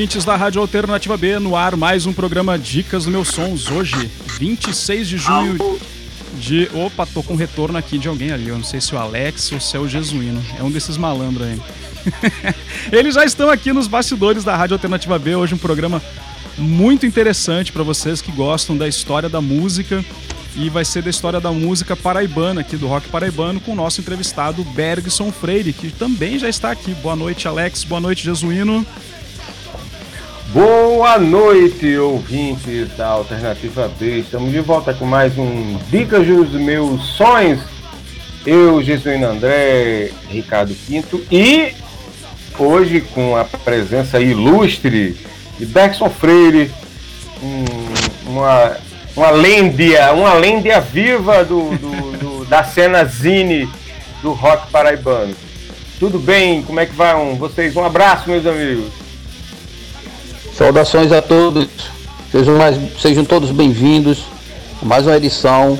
Ouvintes da Rádio Alternativa B, no ar mais um programa Dicas do Meus Sons. Hoje, 26 de junho de. Opa, tô com retorno aqui de alguém ali. Eu não sei se o Alex ou se é o Jesuíno. É um desses malandros aí. Eles já estão aqui nos bastidores da Rádio Alternativa B. Hoje, um programa muito interessante para vocês que gostam da história da música. E vai ser da história da música paraibana, aqui do rock paraibano, com o nosso entrevistado Bergson Freire, que também já está aqui. Boa noite, Alex. Boa noite, Jesuíno. Boa noite, ouvintes da Alternativa B. Estamos de volta com mais um Dicas dos Meus Sonhos. Eu, Jesuíno André, Ricardo Quinto e hoje com a presença ilustre de Bergson Freire, um, uma, uma lêndia, uma lêndia viva do, do, do, da cena zine do rock paraibano. Tudo bem? Como é que vai? vocês? Um abraço, meus amigos. Saudações a todos, sejam, mais, sejam todos bem-vindos a mais uma edição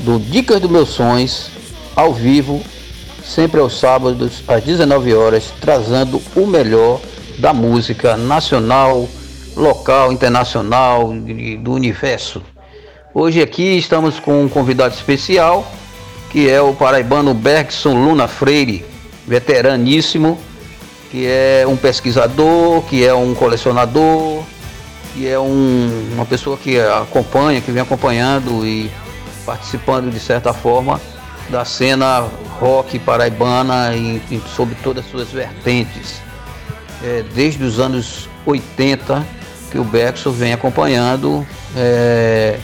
do Dicas dos Meus Sonhos, ao vivo, sempre aos sábados, às 19 horas, trazendo o melhor da música nacional, local, internacional, do universo. Hoje aqui estamos com um convidado especial, que é o paraibano Bergson Luna Freire, veteraníssimo, que é um pesquisador, que é um colecionador, que é um, uma pessoa que acompanha, que vem acompanhando e participando de certa forma da cena rock paraibana e, e sobre todas as suas vertentes. É, desde os anos 80 que o Bergson vem acompanhando, é,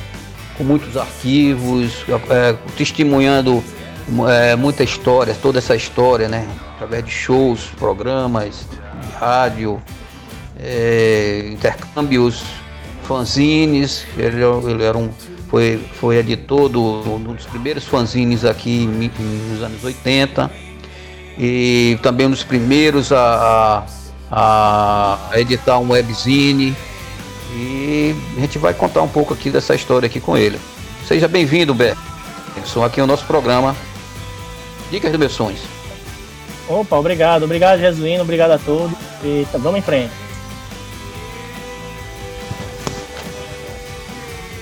com muitos arquivos, é, testemunhando é, muita história, toda essa história, né? Através de shows, programas, de rádio, é, intercâmbios, fanzines. Ele, ele, era um, foi, foi editor um dos primeiros fanzines aqui nos anos 80 e também um dos primeiros a, a, a editar um webzine. E a gente vai contar um pouco aqui dessa história aqui com ele. Seja bem-vindo, Berson, aqui no nosso programa Dicas dos Meus Sonhos. Opa, obrigado. Obrigado, Jesuíno. Obrigado a todos. E tá, vamos em frente.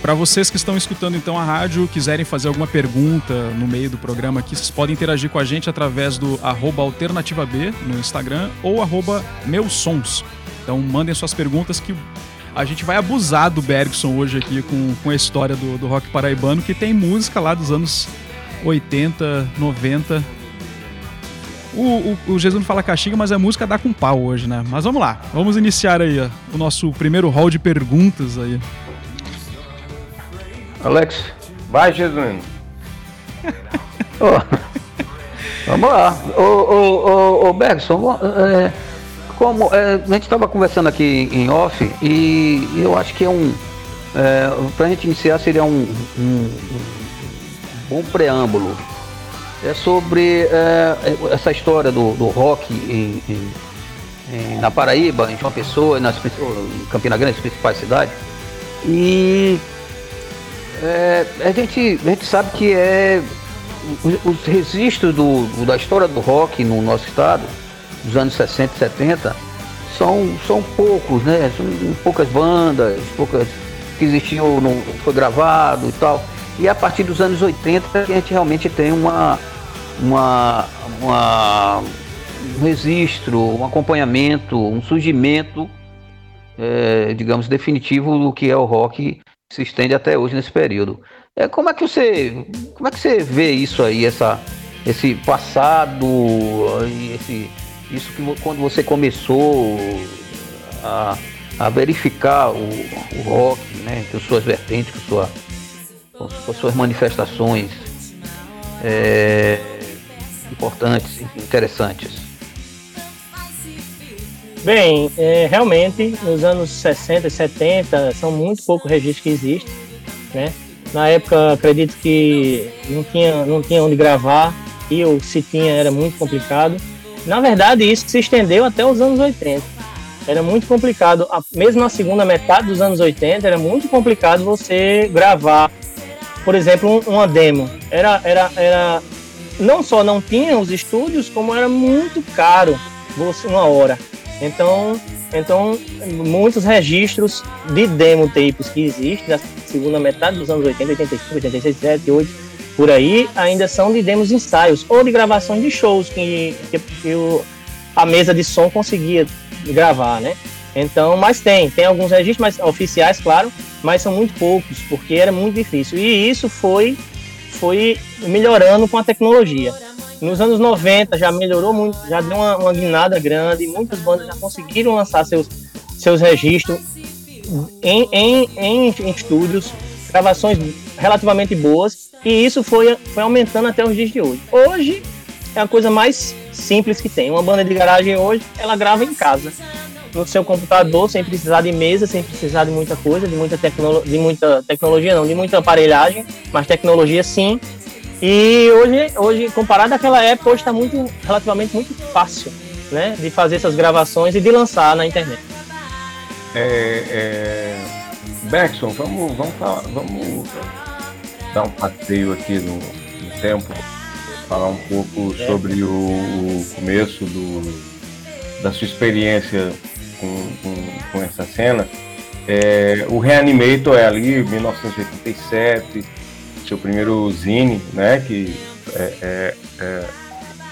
Para vocês que estão escutando então a rádio, quiserem fazer alguma pergunta no meio do programa aqui, vocês podem interagir com a gente através do arroba alternativa B no Instagram ou arroba meus sons. Então mandem suas perguntas que a gente vai abusar do Bergson hoje aqui com, com a história do, do rock paraibano, que tem música lá dos anos 80, 90, o, o, o Jesus não fala castiga, mas a música dá com pau hoje, né? Mas vamos lá, vamos iniciar aí ó, o nosso primeiro hall de perguntas aí. Alex, vai Jesus. oh, vamos lá, ô, ô, ô, ô Bergson, é, como é, a gente estava conversando aqui em off e eu acho que é um é, para a gente iniciar seria um, um, um bom preâmbulo é sobre é, essa história do, do rock em, em, em, na Paraíba, em João Pessoa, nas, em Campina Grande, as principais cidades. E é, a, gente, a gente sabe que é os, os registros do, da história do rock no nosso estado, dos anos 60 e 70, são, são poucos, né? São poucas bandas, poucas que existiam, não foi gravado e tal. E a partir dos anos 80 a gente realmente tem uma, uma, uma, um registro, um acompanhamento, um surgimento, é, digamos, definitivo do que é o rock que se estende até hoje nesse período. É, como é que você, como é que você vê isso aí, essa, esse passado, esse, isso que quando você começou a, a verificar o, o rock, né, com suas vertentes, com, sua, com suas manifestações, é, importantes, interessantes? Bem, é, realmente, nos anos 60 e 70, são muito poucos registros que existem, né? Na época, acredito que não tinha, não tinha onde gravar, e ou se tinha, era muito complicado. Na verdade, isso se estendeu até os anos 80. Era muito complicado, mesmo na segunda metade dos anos 80, era muito complicado você gravar, por exemplo, uma demo. Era, era, era não só não tinha os estúdios, como era muito caro uma hora. Então Então, muitos registros de demo tapes que existem da segunda metade dos anos 80, 85, 86, 88, por aí, ainda são de demos ensaios ou de gravações de shows que, que, que o, a mesa de som conseguia gravar, né? Então, mas tem, tem alguns registros mais oficiais, claro, mas são muito poucos, porque era muito difícil. E isso foi, foi melhorando com a tecnologia. Nos anos 90 já melhorou muito, já deu uma, uma guinada grande, muitas bandas já conseguiram lançar seus, seus registros em, em, em, em estúdios, gravações relativamente boas, e isso foi, foi aumentando até os dias de hoje. Hoje é a coisa mais simples que tem. Uma banda de garagem hoje, ela grava em casa no seu computador sem precisar de mesa, sem precisar de muita coisa, de muita, tecno de muita tecnologia, não, de muita aparelhagem, mas tecnologia sim. E hoje, hoje comparado àquela época, hoje está muito, relativamente muito fácil, né, de fazer essas gravações e de lançar na internet. É, é... Bergson, vamos, vamos, falar, vamos dar um passeio aqui no, no tempo, falar um pouco é. sobre o, o começo do, da sua experiência com, com, com essa cena. É, o Reanimator é ali, 1987, seu primeiro zine, né, que é, é, é,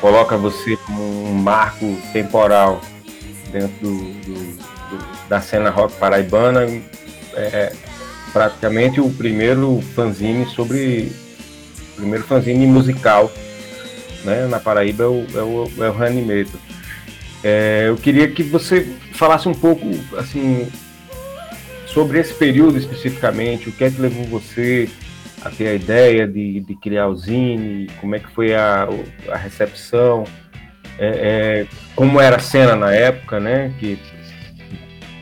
coloca você como um marco temporal dentro do, do, do, da cena rock paraibana, é, praticamente o primeiro fanzine sobre, primeiro fanzine musical, né, na Paraíba é o, é o, é o Reanimator. É, eu queria que você falasse um pouco assim sobre esse período especificamente, o que é que levou você a ter a ideia de, de criar o Zine, como é que foi a, a recepção, é, é, como era a cena na época, né? Que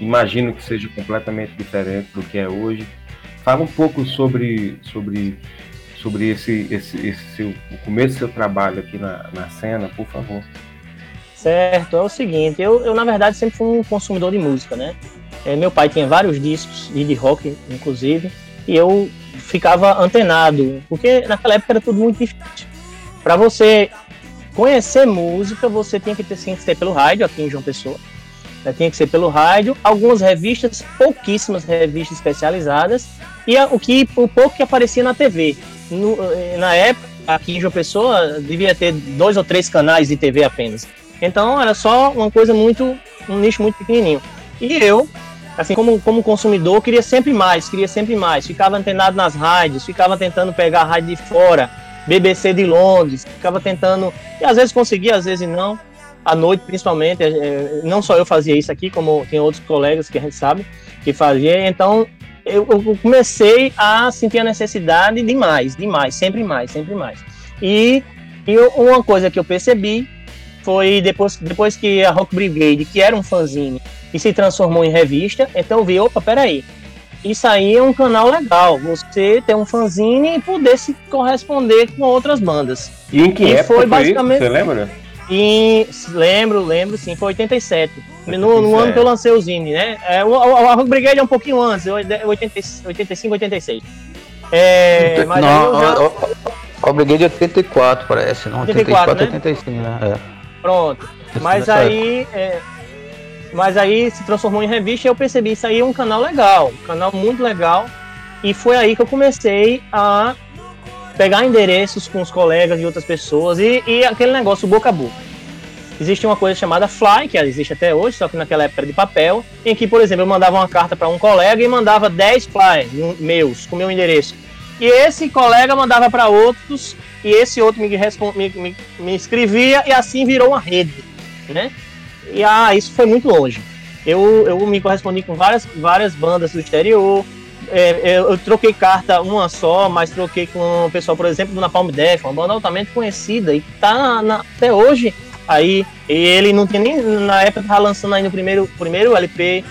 imagino que seja completamente diferente do que é hoje. Fala um pouco sobre, sobre, sobre esse, esse, esse seu, o começo do seu trabalho aqui na, na cena, por favor. Certo, é o seguinte, eu, eu na verdade sempre fui um consumidor de música, né? É, meu pai tinha vários discos de rock, inclusive, e eu ficava antenado, porque naquela época era tudo muito difícil. Para você conhecer música, você tinha que ter, sim, ser pelo rádio, aqui em João Pessoa. Né? Tinha que ser pelo rádio, algumas revistas, pouquíssimas revistas especializadas, e o, que, o pouco que aparecia na TV. No, eh, na época, aqui em João Pessoa, devia ter dois ou três canais de TV apenas. Então era só uma coisa muito, um nicho muito pequenininho. E eu, assim como, como consumidor, queria sempre mais, queria sempre mais. Ficava antenado nas rádios, ficava tentando pegar a rádio de fora, BBC de Londres, ficava tentando, e às vezes conseguia, às vezes não. À noite, principalmente, é, não só eu fazia isso aqui, como tem outros colegas que a gente sabe que fazia. Então eu, eu comecei a sentir a necessidade de mais, de mais, sempre mais, sempre mais. E, e uma coisa que eu percebi foi depois, depois que a Rock Brigade, que era um fanzine, e se transformou em revista, então eu vi, opa, peraí, isso aí é um canal legal, você ter um fanzine e poder se corresponder com outras bandas. E em que e época foi, basicamente, Você lembra? E, lembro, lembro, sim, foi 87. 87. No, no ano que eu lancei o Zine, né? É, o, a Rock Brigade é um pouquinho antes, 80, 85, 86. É, mas não, já... a, Brigade é 84, parece, não? 84, 84 né? 85, né? É. Pronto. Mas aí. É, mas aí se transformou em revista e eu percebi isso aí é um canal legal, um canal muito legal. E foi aí que eu comecei a pegar endereços com os colegas e outras pessoas e, e aquele negócio boca a boca. Existe uma coisa chamada Fly, que existe até hoje, só que naquela época era de papel, em que, por exemplo, eu mandava uma carta para um colega e mandava 10 Fly meus com meu endereço. E esse colega mandava para outros e esse outro me, me, me, me escrevia e assim virou uma rede, né? E ah, isso foi muito longe. Eu, eu me correspondi com várias, várias bandas do exterior. É, eu, eu, troquei carta uma só, mas troquei com o pessoal, por exemplo, do Napalm Death, uma banda altamente conhecida e tá na, até hoje aí. ele não tinha nem na época tava lançando aí no primeiro, primeiro LP.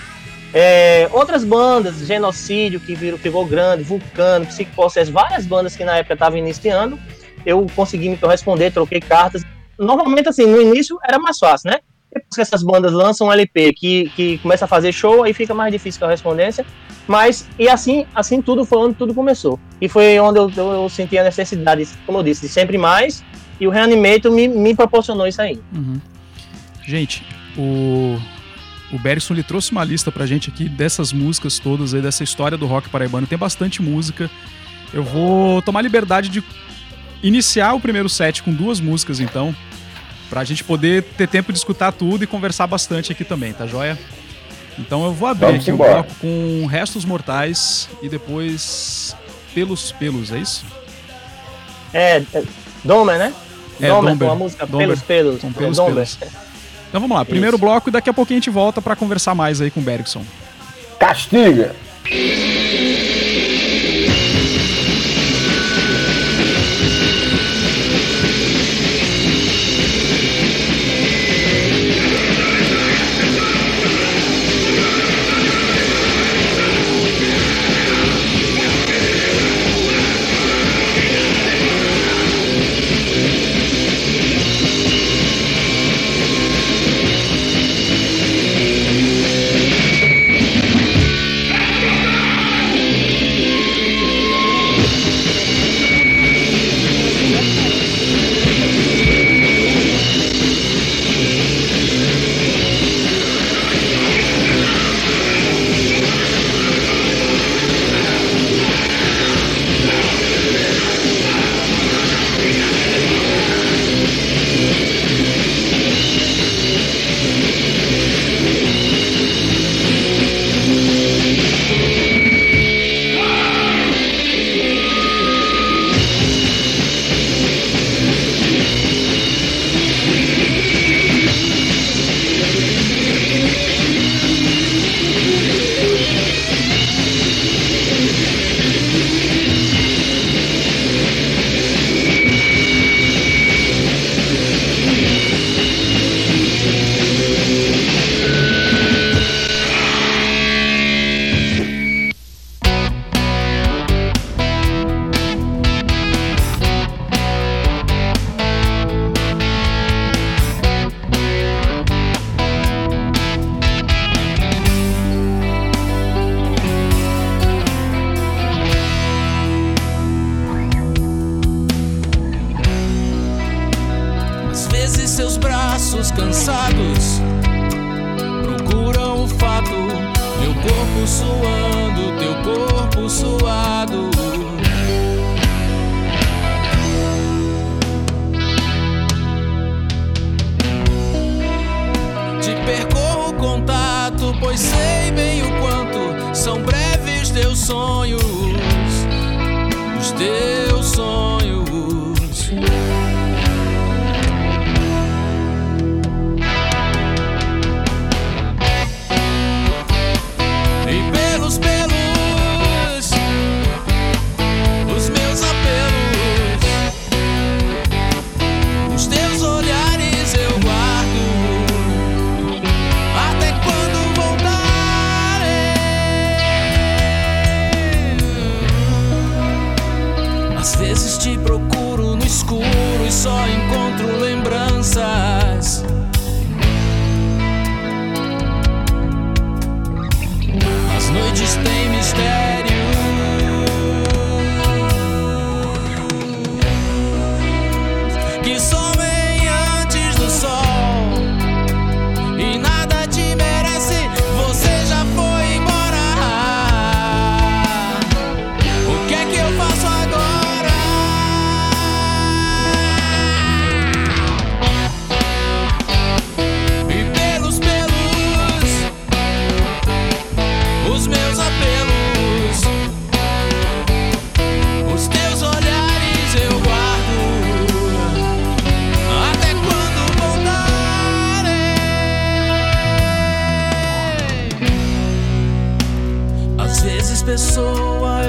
É, outras bandas, Genocídio, que virou, ficou grande, Vulcano, Psicoprocesso, várias bandas que na época estavam iniciando eu consegui me corresponder, troquei cartas. Normalmente, assim, no início era mais fácil, né? Depois que essas bandas lançam um LP que, que começa a fazer show, aí fica mais difícil a correspondência. Mas, e assim, assim tudo foi onde tudo começou. E foi onde eu, eu, eu senti a necessidade, como eu disse, de sempre mais. E o Reanimator me, me proporcionou isso aí. Uhum. Gente, o O Bergson ele trouxe uma lista pra gente aqui dessas músicas todas aí, dessa história do rock paraibano. Tem bastante música. Eu vou tomar liberdade de iniciar o primeiro set com duas músicas, então, pra gente poder ter tempo de escutar tudo e conversar bastante aqui também, tá joia? Então eu vou abrir Vamos aqui embora. o bloco com Restos Mortais e depois Pelos Pelos, é isso? É, é Domer, né? É, Domer, Domber. com a música Domber. Pelos Pelos. Com É, Pelos Domber. Pelos. Então vamos lá, primeiro Isso. bloco e daqui a pouquinho a gente volta pra conversar mais aí com o Bergson. Castiga!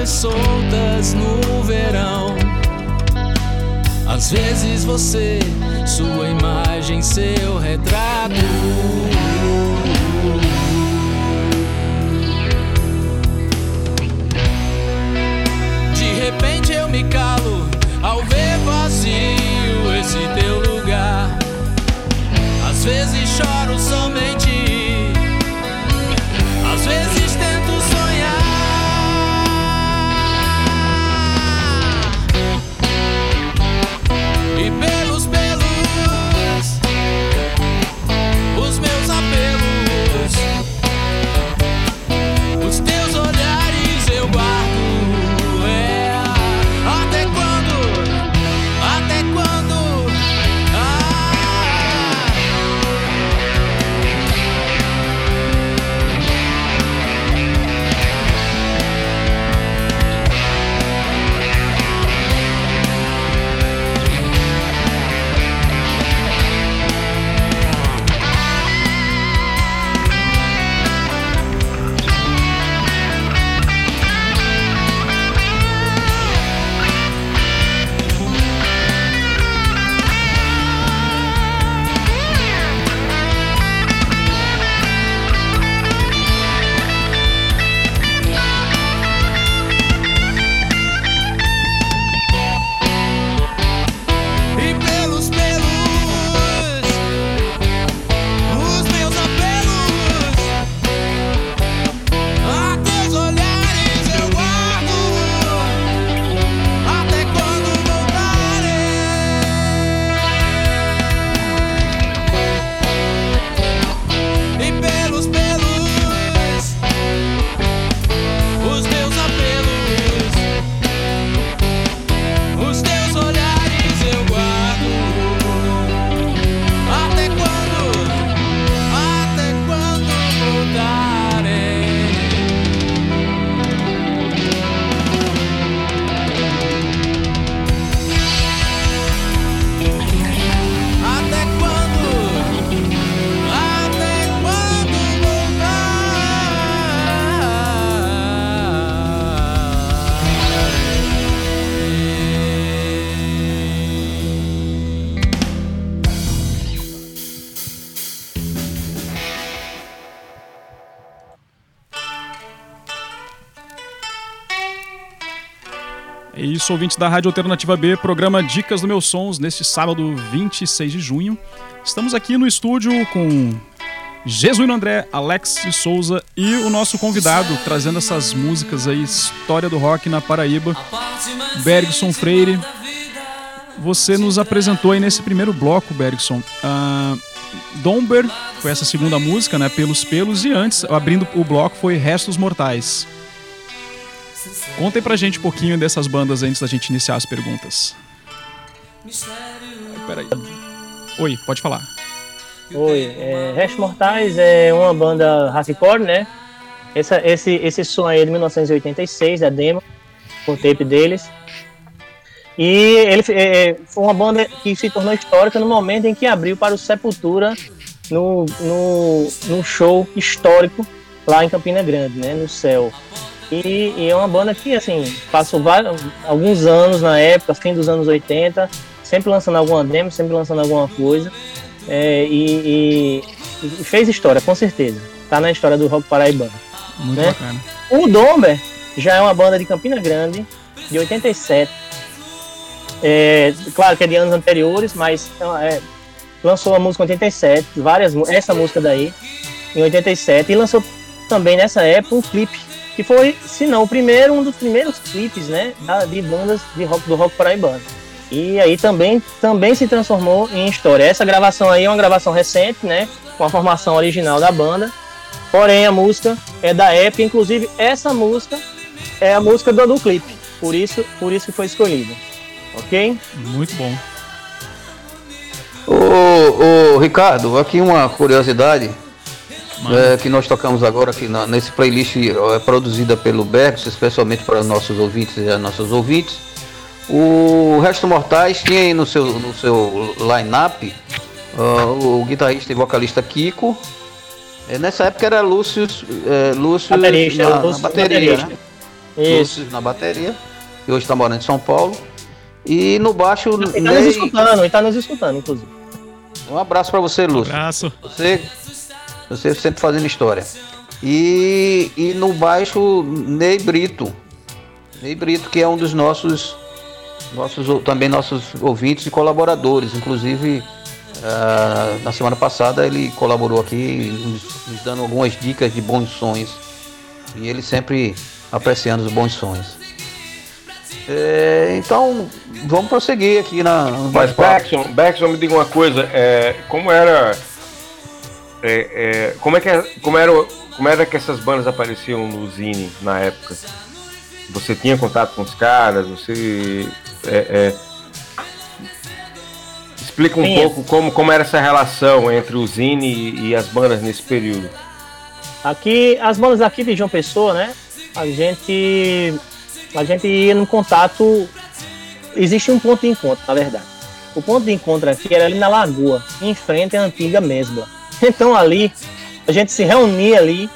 Pessoas soltas no verão. Às vezes você, sua imagem, seu retrato. De repente eu me calo ao ver vazio esse teu lugar. Às vezes choro somente, É isso, ouvintes da Rádio Alternativa B, programa Dicas do Meus Sons, neste sábado 26 de junho. Estamos aqui no estúdio com Jesuíno André, Alex de Souza e o nosso convidado, trazendo essas músicas aí, história do rock na Paraíba, Bergson Freire. Você nos apresentou aí nesse primeiro bloco, Bergson, uh, Domber, foi essa segunda música, né, Pelos Pelos, e antes, abrindo o bloco, foi Restos Mortais. Contem pra gente um pouquinho dessas bandas antes da gente iniciar as perguntas. Peraí. Oi, pode falar. Oi, é, Mortais é uma banda hardcore, né? Essa, esse, esse som aí é de 1986, é demo, com o tape deles. E ele é, foi uma banda que se tornou histórica no momento em que abriu para o Sepultura no, no, no show histórico lá em Campina Grande, né? No céu. E, e, é uma banda que, assim, passou vários, alguns anos na época, fim dos anos 80, sempre lançando alguma demo, sempre lançando alguma coisa. É, e, e, e, fez história, com certeza. Tá na história do rock paraibano. Muito né? bacana. O Domber já é uma banda de Campina Grande, de 87. É, claro que é de anos anteriores, mas é, lançou a música em 87, várias, essa música daí, em 87, e lançou também nessa época um clipe que foi, se não o primeiro, um dos primeiros clipes, né, de bandas de rock do rock paraibano. E aí também, também se transformou em história. Essa gravação aí é uma gravação recente, né, com a formação original da banda. Porém, a música é da época, inclusive essa música é a música do, do clipe. Por isso, por isso que foi escolhida. Ok? Muito bom. Ô, ô Ricardo, aqui uma curiosidade é, que nós tocamos agora aqui na, nesse playlist é, produzida pelo Bergs, especialmente para nossos ouvintes e nossos ouvintes. O Resto Mortais tinha aí no seu, no seu line-up uh, o guitarrista e vocalista Kiko. É, nessa época era Lúcio, é, Lúcio, baterista, na, Lúcio na bateria, baterista. né? Lúcio na bateria, que hoje está morando em São Paulo. E no baixo. Ele está nos escutando, ele tá nos escutando, inclusive. Um abraço para você, Lúcio. Um abraço. Você você sempre fazendo história. E, e no baixo, Ney Brito. Ney Brito, que é um dos nossos, nossos também nossos ouvintes e colaboradores. Inclusive, uh, na semana passada ele colaborou aqui, nos, nos dando algumas dicas de bons sons. E ele sempre apreciando os bons sons. É, então, vamos prosseguir aqui na. Mas Baxon, Baxon, me diga uma coisa, é, como era é, é, como, é que, é, como, era, como era que essas bandas apareciam no Zine na época? Você tinha contato com os caras? Você. É, é explica um Sim. pouco como, como era essa relação entre o Zine e, e, as bandas nesse período. Aqui, as bandas aqui de João Pessoa, né? A gente. A gente ia no contato. Existe um ponto de encontro, na verdade. O ponto de encontro aqui era ali na Lagoa, em frente à antiga Mesbla. Então ali, a gente se reunia ali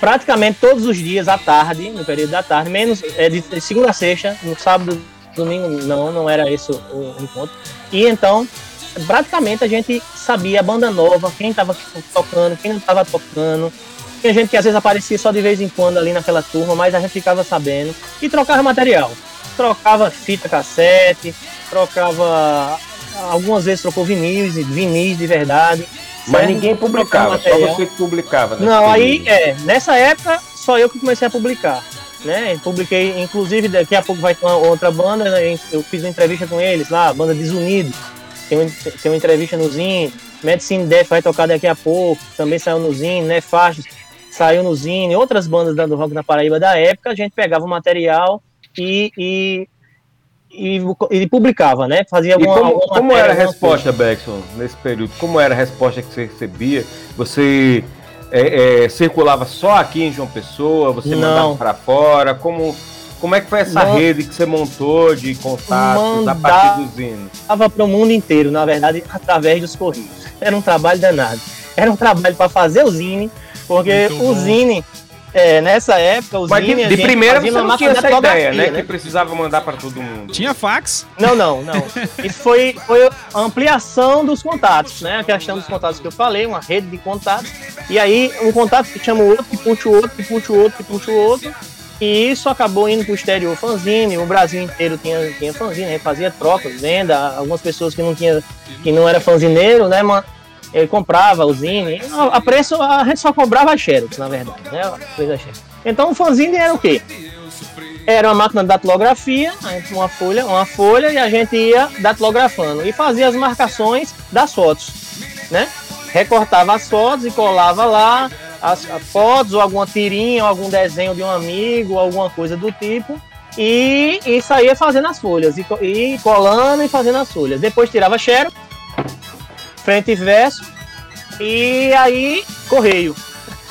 praticamente todos os dias à tarde, no período da tarde, menos é, de segunda a sexta, no sábado, domingo não, não era esse o, encontro. E então, praticamente a gente sabia a banda nova, quem estava tocando, quem não estava tocando. Tinha gente que às vezes aparecia só de vez em quando ali naquela turma, mas a gente ficava sabendo e trocava material. Trocava fita cassete, trocava. Algumas vezes trocou vinis, vinis de verdade. Mas ninguém publicava, só você que publicava. Não, aí é, nessa época só eu que comecei a publicar. Né? Publiquei, inclusive daqui a pouco vai ter uma outra banda, né? eu fiz uma entrevista com eles lá, a banda Desunido. Tem, um, tem uma entrevista no Zine, Medicine Death vai tocar daqui a pouco, também saiu no Zine, né? Faixas, saiu no Zine, outras bandas do rock na Paraíba da época, a gente pegava o material e, e e, e publicava, né? Fazia alguma, e como, alguma como era a resposta, Beckson, nesse período? Como era a resposta que você recebia? Você é, é, circulava só aqui em João Pessoa? Você Não. mandava para fora? Como, como é que foi essa Não. rede que você montou de contatos a partir dos hinos? Estava para o mundo inteiro, na verdade, através dos correios. Era um trabalho danado. Era um trabalho para fazer o Zine, porque Muito o bom. Zine é, nessa época, os Mas de, de primeira você não tinha essa ideia, né? né? Que precisava mandar para todo mundo. Tinha fax? Não, não, não. Isso foi, foi a ampliação dos contatos, né? A questão dos contatos que eu falei, uma rede de contatos. E aí, um contato que chama o outro, que puxa o outro, que puxa o outro, que puxa o outro. E isso acabou indo para o exterior fanzine, o Brasil inteiro tinha, tinha fanzine, gente fazia trocas, venda, algumas pessoas que não tinha, que não era fanzineiro, né, ele comprava zine, a, preço a gente só cobrava a Xerox, na verdade, né, a Xerox. Então o fanzine era o quê? Era uma máquina de datilografia, uma folha, uma folha e a gente ia datilografando e fazia as marcações das fotos, né? Recortava as fotos e colava lá, as, as fotos, ou alguma tirinha, ou algum desenho de um amigo, alguma coisa do tipo, e, e saía fazendo as folhas, e, e colando e fazendo as folhas. Depois tirava xerox, frente e verso, e aí correio.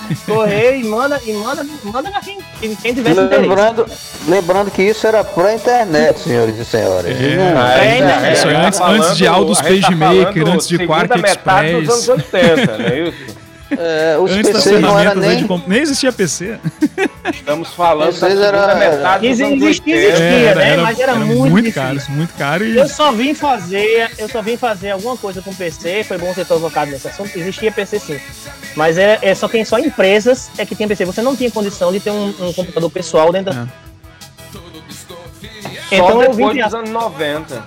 Correio e manda, e manda, manda pra quem, quem tivesse lembrando, lembrando que isso era pré-internet, senhores e senhoras. É, é, é, isso antes, antes de Aldous PageMaker, antes de Quark Express. Dos anos 80, não é os Antes PCs não era nem... De... nem existia PC. Estamos falando da era... metade existia, existia era, né? Era, Mas era, era muito, muito caro, muito caro. E... Eu só vim fazer, eu só vim fazer alguma coisa com PC. Foi bom ter provocado nesse assunto. Existia PC sim, mas é, é só quem só empresas é que tinha PC. Você não tinha condição de ter um, um computador pessoal dentro da... É. Então, só depois dos anos 90.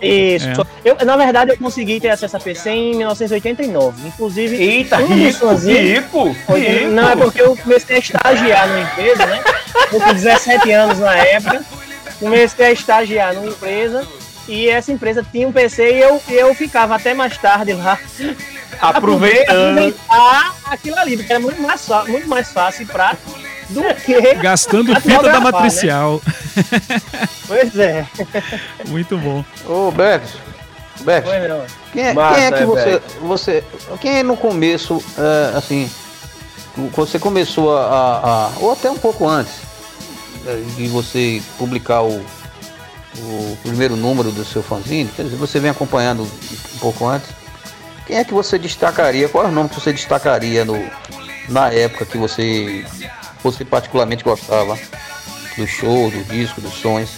Isso. É. Eu, na verdade, eu consegui ter acesso a PC em 1989. Inclusive, Eita, um rico, rico, rico. Não, é porque eu comecei a estagiar numa empresa, né? Eu tinha 17 anos na época. Comecei a estagiar numa empresa e essa empresa tinha um PC e eu, eu ficava até mais tarde lá. Aproveitando. Aproveitar aquilo ali, porque era muito mais, muito mais fácil para do que. Gastando fita da né? matricial. Né? Pois é. Muito bom. Ô, Bex. Bex. Quem é, Massa, quem é que é, você, você. Quem é no começo, uh, assim. Você começou a, a, a, Ou até um pouco antes é, de você publicar o, o primeiro número do seu fanzine, quer dizer, você vem acompanhando um pouco antes. Quem é que você destacaria? Qual é o nome que você destacaria no, na época que você você particularmente gostava do show, do disco, dos sons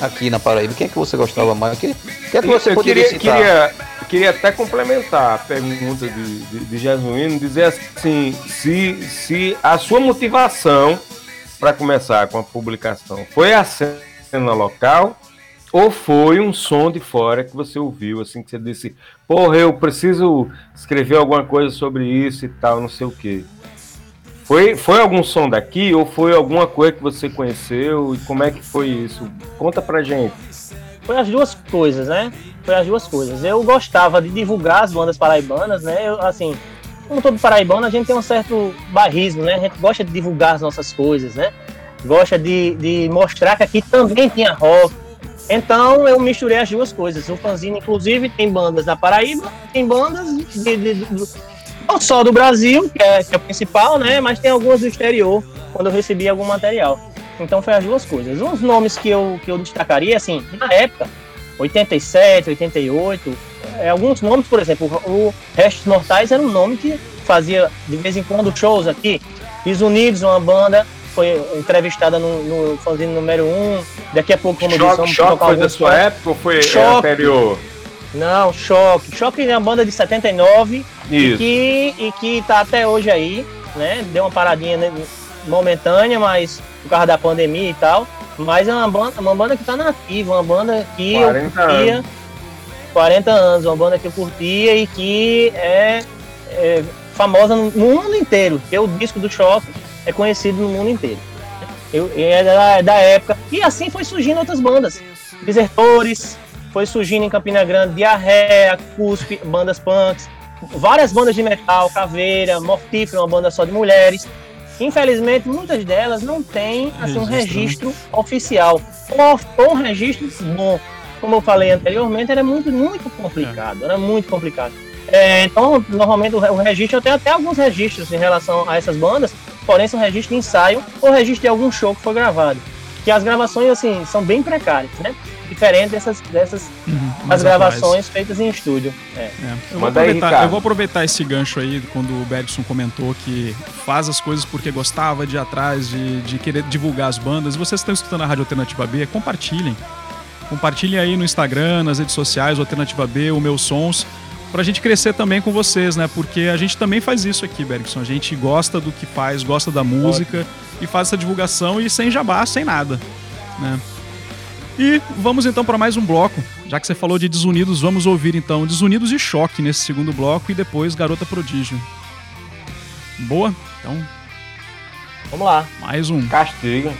aqui na Paraíba? Quem é que você gostava mais? Quem, quem é que você eu poderia queria, citar? Queria, queria até complementar a pergunta de, de, de Jesuíno, dizer assim, se, se a sua motivação para começar com a publicação foi a cena local ou foi um som de fora que você ouviu, assim, que você disse, porra, eu preciso escrever alguma coisa sobre isso e tal, não sei o quê. Foi, foi algum som daqui ou foi alguma coisa que você conheceu e como é que foi isso? Conta pra gente. Foi as duas coisas, né? Foi as duas coisas. Eu gostava de divulgar as bandas paraibanas, né? Eu, assim, como todo paraibano, a gente tem um certo barrismo, né? A gente gosta de divulgar as nossas coisas, né? Gosta de, de mostrar que aqui também tinha rock. Então eu misturei as duas coisas. O fanzine, inclusive, tem bandas da Paraíba, tem bandas de, de, de, não só do Brasil, que é, que é o principal, né? Mas tem algumas do exterior, quando eu recebi algum material. Então foi as duas coisas. Uns nomes que eu, que eu destacaria, assim, na época, 87, 88, é, alguns nomes, por exemplo, o Restos Mortais era um nome que fazia de vez em quando shows aqui. Os Unidos, uma banda, foi entrevistada no, no fanzine número 1. Um. Daqui a pouco, como choque, disse, choque foi da sua época ou foi choque, anterior? Não, Choque. Choque é uma banda de 79 Isso. E, que, e que tá até hoje aí, né? Deu uma paradinha momentânea, mas por causa da pandemia e tal. Mas é uma banda, uma banda que tá nativa, uma banda que eu curtia. Anos. 40 anos, uma banda que eu curtia e que é, é famosa no, no, mundo inteiro. Porque o disco do Choque é conhecido no mundo inteiro. Eu, é da, da época. E assim foi surgindo outras bandas. Desertores, foi surgindo em Campina Grande Diarreia, Cuspe, bandas punks, várias bandas de metal, Caveira, Mortífero, uma banda só de mulheres. Infelizmente, muitas delas não têm assim, um registro oficial ou, ou, um registro bom. Como eu falei anteriormente, era muito, muito complicado. Era muito complicado. É, então, normalmente, o, o registro, eu tenho até alguns registros em relação a essas bandas, porém, são registros de ensaio ou registro de algum show que foi gravado. Que as gravações, assim, são bem precárias, né? Diferente dessas, dessas uhum, as gravações feitas em estúdio. É. É. Eu, vou aproveitar, eu, vou aproveitar, esse gancho aí, quando o Bergson comentou que faz as coisas porque gostava de ir atrás, de, de querer divulgar as bandas. Vocês estão escutando a Rádio Alternativa B, compartilhem. Compartilhem aí no Instagram, nas redes sociais, Alternativa B, o Meus Sons pra gente crescer também com vocês, né? Porque a gente também faz isso aqui, Bergson. A gente gosta do que faz, gosta da música. Ótimo e faz essa divulgação e sem jabá, sem nada, né? E vamos então para mais um bloco. Já que você falou de Desunidos, vamos ouvir então Desunidos e Choque nesse segundo bloco e depois Garota Prodígio. Boa? Então. Vamos lá. Mais um. Castiga.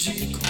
Que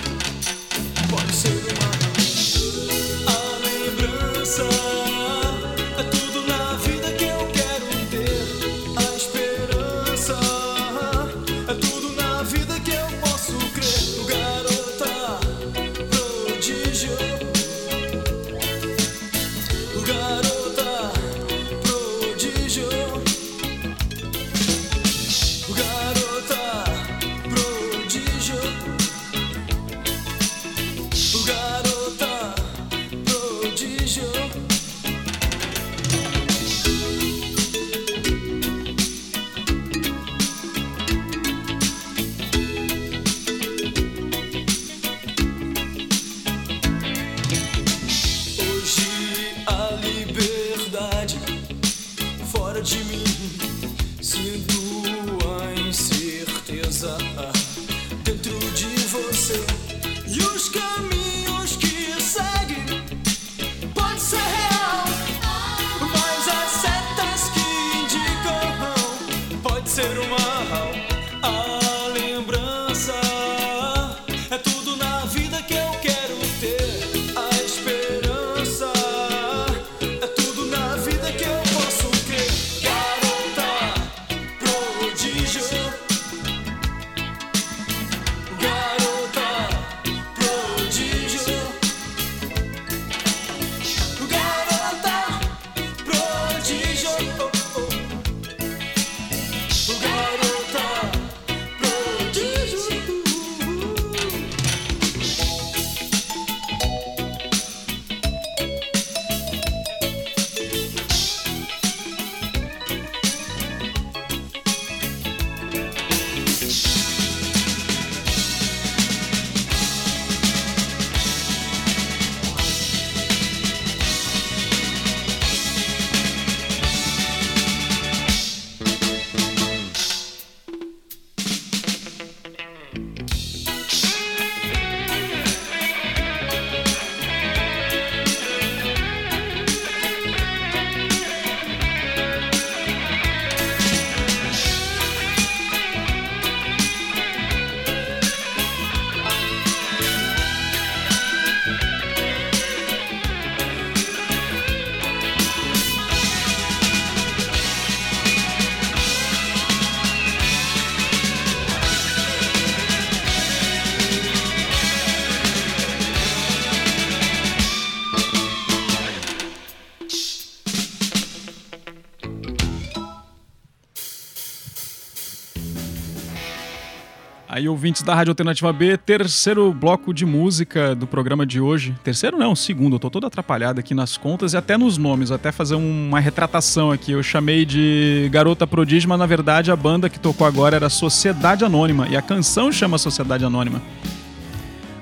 ouvintes da Rádio Alternativa B, terceiro bloco de música do programa de hoje. Terceiro não, segundo. Eu tô todo atrapalhado aqui nas contas e até nos nomes, até fazer uma retratação aqui. Eu chamei de Garota Prodígio, mas na verdade a banda que tocou agora era Sociedade Anônima e a canção chama Sociedade Anônima.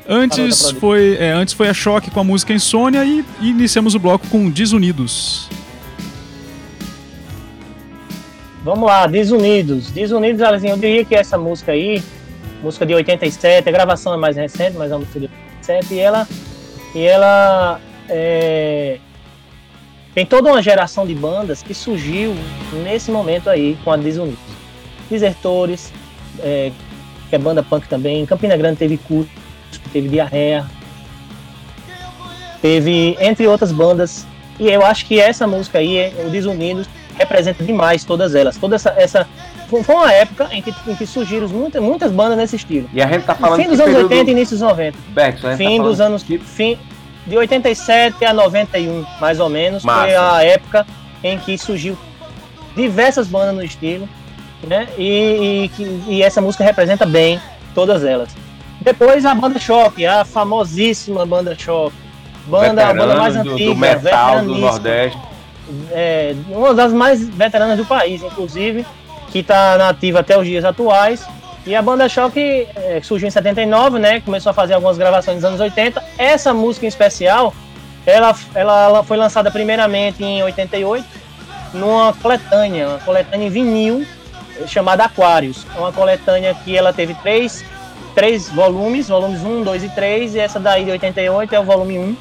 Antes foi, é, antes foi a Choque com a música Insônia e, e iniciamos o bloco com Desunidos. Vamos lá, Desunidos. Desunidos, Alezinho, eu diria que essa música aí, música de 87, a gravação é mais recente, mas é uma música de 87, e ela, e ela é, tem toda uma geração de bandas que surgiu nesse momento aí com a Desunidos. Desertores, é, que é banda punk também, Campina Grande teve Cuspe, teve Diarreia, teve entre outras bandas, e eu acho que essa música aí, o Desunidos, representa demais todas elas. Toda essa, essa foi foi uma época em que, em que surgiram muitas, muitas bandas nesse estilo. E a gente tá falando Fim dos anos período- 80 e início dos 90. Bex, tá Fim falando dos anos que- fim de 87 a 91, mais ou menos, foi Massa. a época em que surgiu diversas bandas no estilo, né? E, e, e essa música representa bem todas elas. Depois a banda Choque, a famosíssima banda Choque. Banda, a banda mais do, antiga, do metal do Nordeste. é, uma das mais veteranas do país, inclusive, que está nativa até os dias atuais. E a banda Choque é, surgiu em 79, né? Começou a fazer algumas gravações nos anos 80. Essa música em especial, ela, ela, ela foi lançada primeiramente em 88, numa coletânea, uma coletânea em vinil, eh, chamada Aquários. É uma coletânea que ela teve três três volumes, volumes 1, 2 e 3, e essa daí de 88 é o volume 1,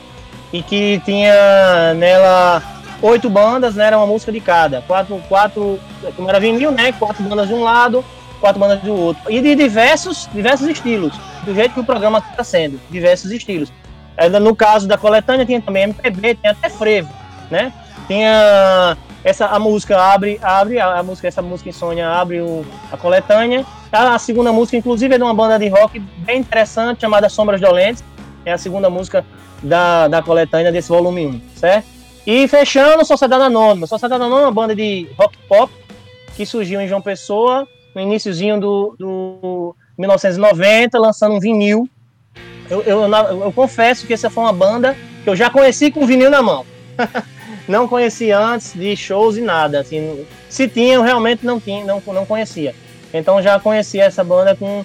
e que tinha nela oito bandas, né? Era uma música de cada. Quatro, quatro, como era vinil, né? Quatro bandas de um lado, quatro bandas do outro. E de diversos, diversos estilos, do jeito que o programa está sendo, diversos estilos. No caso da coletânea tinha também MPB, tinha até frevo, né? Tinha essa a música abre abre a, a música essa música Insônia abre o, a coletânea. A, a, segunda música inclusive é de uma banda de rock bem interessante chamada Sombras Dolentes. É a segunda música da, da coletânea desse volume 1, certo? E fechando Sociedade Anônima. Sociedade Anônima é uma banda de rock pop que surgiu em João Pessoa no iníciozinho do, do 1990, lançando um vinil eu, eu, eu, confesso que essa foi uma banda que eu já conheci com vinil na mão. não conheci antes de shows e nada. Assim, se tinha, eu realmente não tinha, não, não conhecia. Então já conheci essa banda com,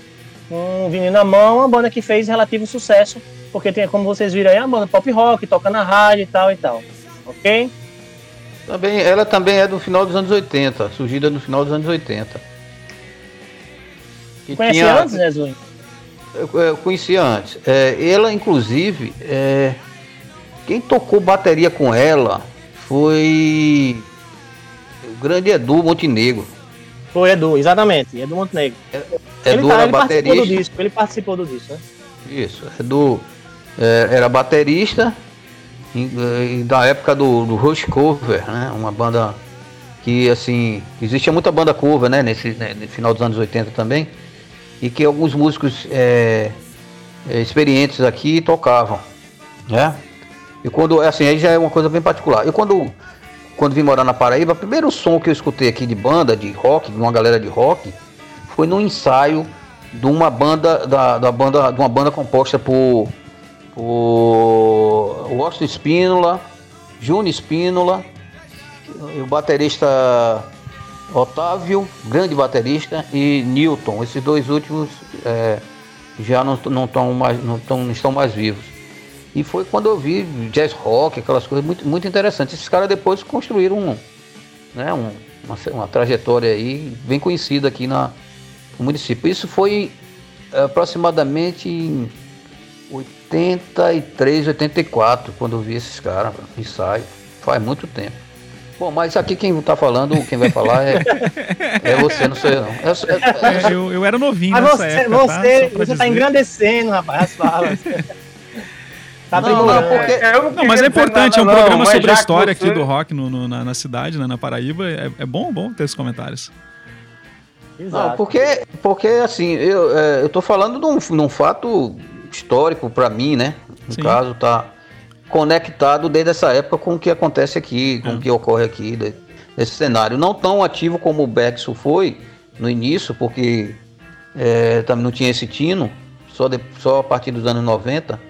com vinil na mão, uma banda que fez relativo sucesso, porque tem, como vocês viram aí, a banda pop rock, toca na rádio e tal e tal. Ok? Também, ela também é do final dos anos 80, surgida no final dos anos 80. Conhecia tinha... antes, Jesus? Eu, eu conhecia antes. É, ela, inclusive, é, quem tocou bateria com ela foi o grande Edu Montenegro. Foi Edu, exatamente, Edu Montenegro. É, Edu ele, era ele baterista. Participou do disco, ele participou do disco, né? Isso, Edu é, era baterista da época do, do Rush Cover, né? Uma banda que, assim, existia muita banda cover, né? Nesse, né, no final dos anos 80 também e que alguns músicos é, é, experientes aqui tocavam, né? E quando, assim, aí já é uma coisa bem particular. Eu quando, quando vim morar na Paraíba, o primeiro som que eu escutei aqui de banda, de rock, de uma galera de rock, foi no ensaio de uma banda, da, da banda, de uma banda composta por, por Washington Spínola, Júnior Spínola, o baterista Otávio, grande baterista, e Newton. Esses dois últimos é, já não, não, tão mais, não, tão, não estão mais vivos. E foi quando eu vi jazz rock, aquelas coisas muito, muito interessantes. Esses caras depois construíram um, né, um, uma, uma, trajetória aí bem conhecida aqui na, no município. Isso foi é, aproximadamente 83, 84, quando eu vi esses caras, ensaio. Faz muito tempo. Bom, mas aqui quem tá falando, quem vai falar é, é você, não sou eu, não. É, é, eu, eu, era novinho mas nessa você, época, tá? Você, tá? você tá engrandecendo, rapaz, as falas. Tá não, não, porque... não, não, mas é importante, nada, é um programa sobre a história aqui do rock no, no na, na, cidade, né, na Paraíba. É, é bom, bom ter esses comentários. Exato. Não, porque, porque assim, eu, é, eu tô falando de um, de um fato histórico para mim, né? No Sim. caso, tá conectado desde essa época com o que acontece aqui, com é. o que ocorre aqui, nesse cenário. Não tão ativo como o Bexo foi no início, porque é, também não tinha esse tino, só, de, só a partir dos anos 90.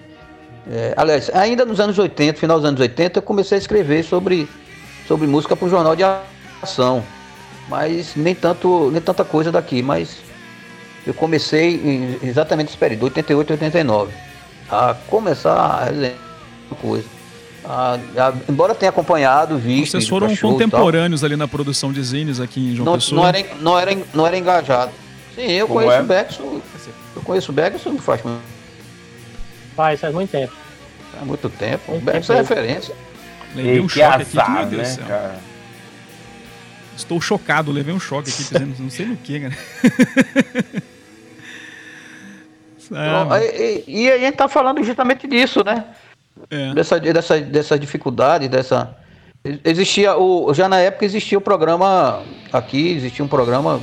É, aliás, ainda nos anos 80, final dos anos 80, eu comecei a escrever sobre, sobre música para o jornal de ação. Mas nem, tanto, nem tanta coisa daqui, mas eu comecei exatamente esse período, 88 e 89, a começar a coisa. Ah, ah, embora tenha acompanhado, visto. Vocês foram contemporâneos ali na produção de zines aqui em João não, Pessoa? Não era, não, era, não era engajado. Sim, eu Como conheço é? o Beckson. Eu conheço o Beckson faz Faz, faz muito tempo. Faz muito tempo. Muito o Beckson é referência. Levei um choque azar, aqui, meu Deus né, do céu. Cara? Estou chocado, levei um choque aqui, dizendo, não sei no que, cara. e, e, e a gente tá falando justamente disso, né? É. Dessa, dessa, dessa dificuldade, dessa. Existia o. Já na época existia o programa. Aqui existia um programa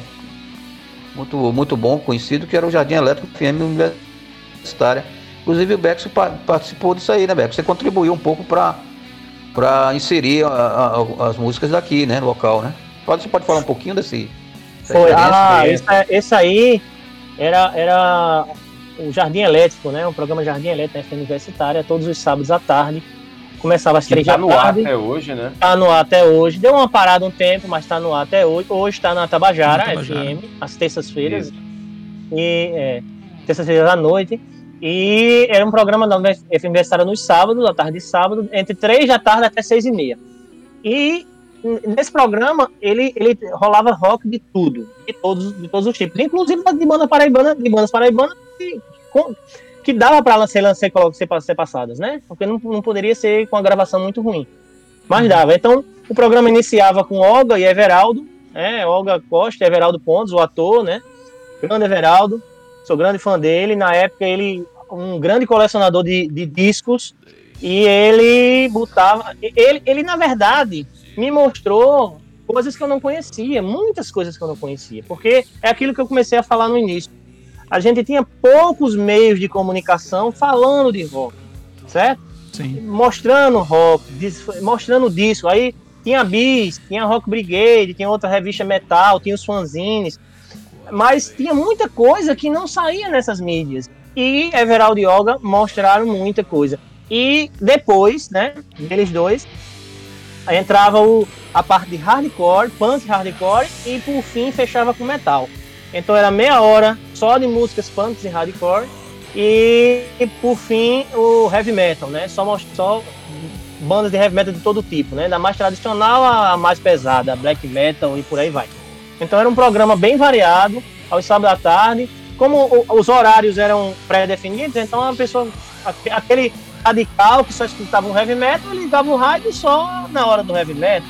muito, muito bom, conhecido, que era o Jardim Elétrico FM Universitária. Inclusive o Bex participou disso aí, né, Bex? Você contribuiu um pouco para para inserir a, a, as músicas daqui, né, local, né? Pode, você pode falar um pouquinho desse. Foi, ah, esse, esse aí era, era o Jardim Elétrico, né? Um programa Jardim Elétrico FM Universitária, todos os sábados à tarde. Começava às três tá da tarde. Tá no ar até hoje, né? Tá no ar até hoje. Deu uma parada um tempo, mas tá no ar até hoje. Hoje está na Tabajara, Tabajara. FM, às terças-feiras. E é, terças-feiras à noite. E era um programa da FM Universitária nos sábados, à tarde de sábado, entre três da tarde até seis e meia. E nesse programa ele, ele rolava rock de tudo, de todos, de todos os tipos, inclusive de banda paraibana, de bandas paraibanas que, que dava para ser, ser, ser, ser passadas, né? Porque não, não poderia ser com a gravação muito ruim. Mas dava. Então, o programa iniciava com Olga e Everaldo, né? Olga Costa e Everaldo Pontes, o ator, né? Grande Everaldo, sou grande fã dele. Na época, ele um grande colecionador de, de discos e ele botava. Ele, ele, na verdade, me mostrou coisas que eu não conhecia, muitas coisas que eu não conhecia, porque é aquilo que eu comecei a falar no início. A gente tinha poucos meios de comunicação falando de rock, certo? Sim. Mostrando rock, mostrando disco. Aí tinha Bis, tinha Rock Brigade, tinha outra revista metal, tinha os fanzines. Mas tinha muita coisa que não saía nessas mídias. E Everaldo e Olga mostraram muita coisa. E depois, né, deles dois, entrava o, a parte de hardcore, punk hardcore, e por fim fechava com metal. Então era meia hora só de músicas punks e hardcore, e, e por fim o heavy metal, né? Só, só bandas de heavy metal de todo tipo, né? Da mais tradicional à mais pesada, black metal e por aí vai. Então era um programa bem variado, aos sábados à tarde. Como os horários eram pré-definidos, então a pessoa, aquele radical que só escutava um heavy metal, ele ligava o rádio só na hora do heavy metal.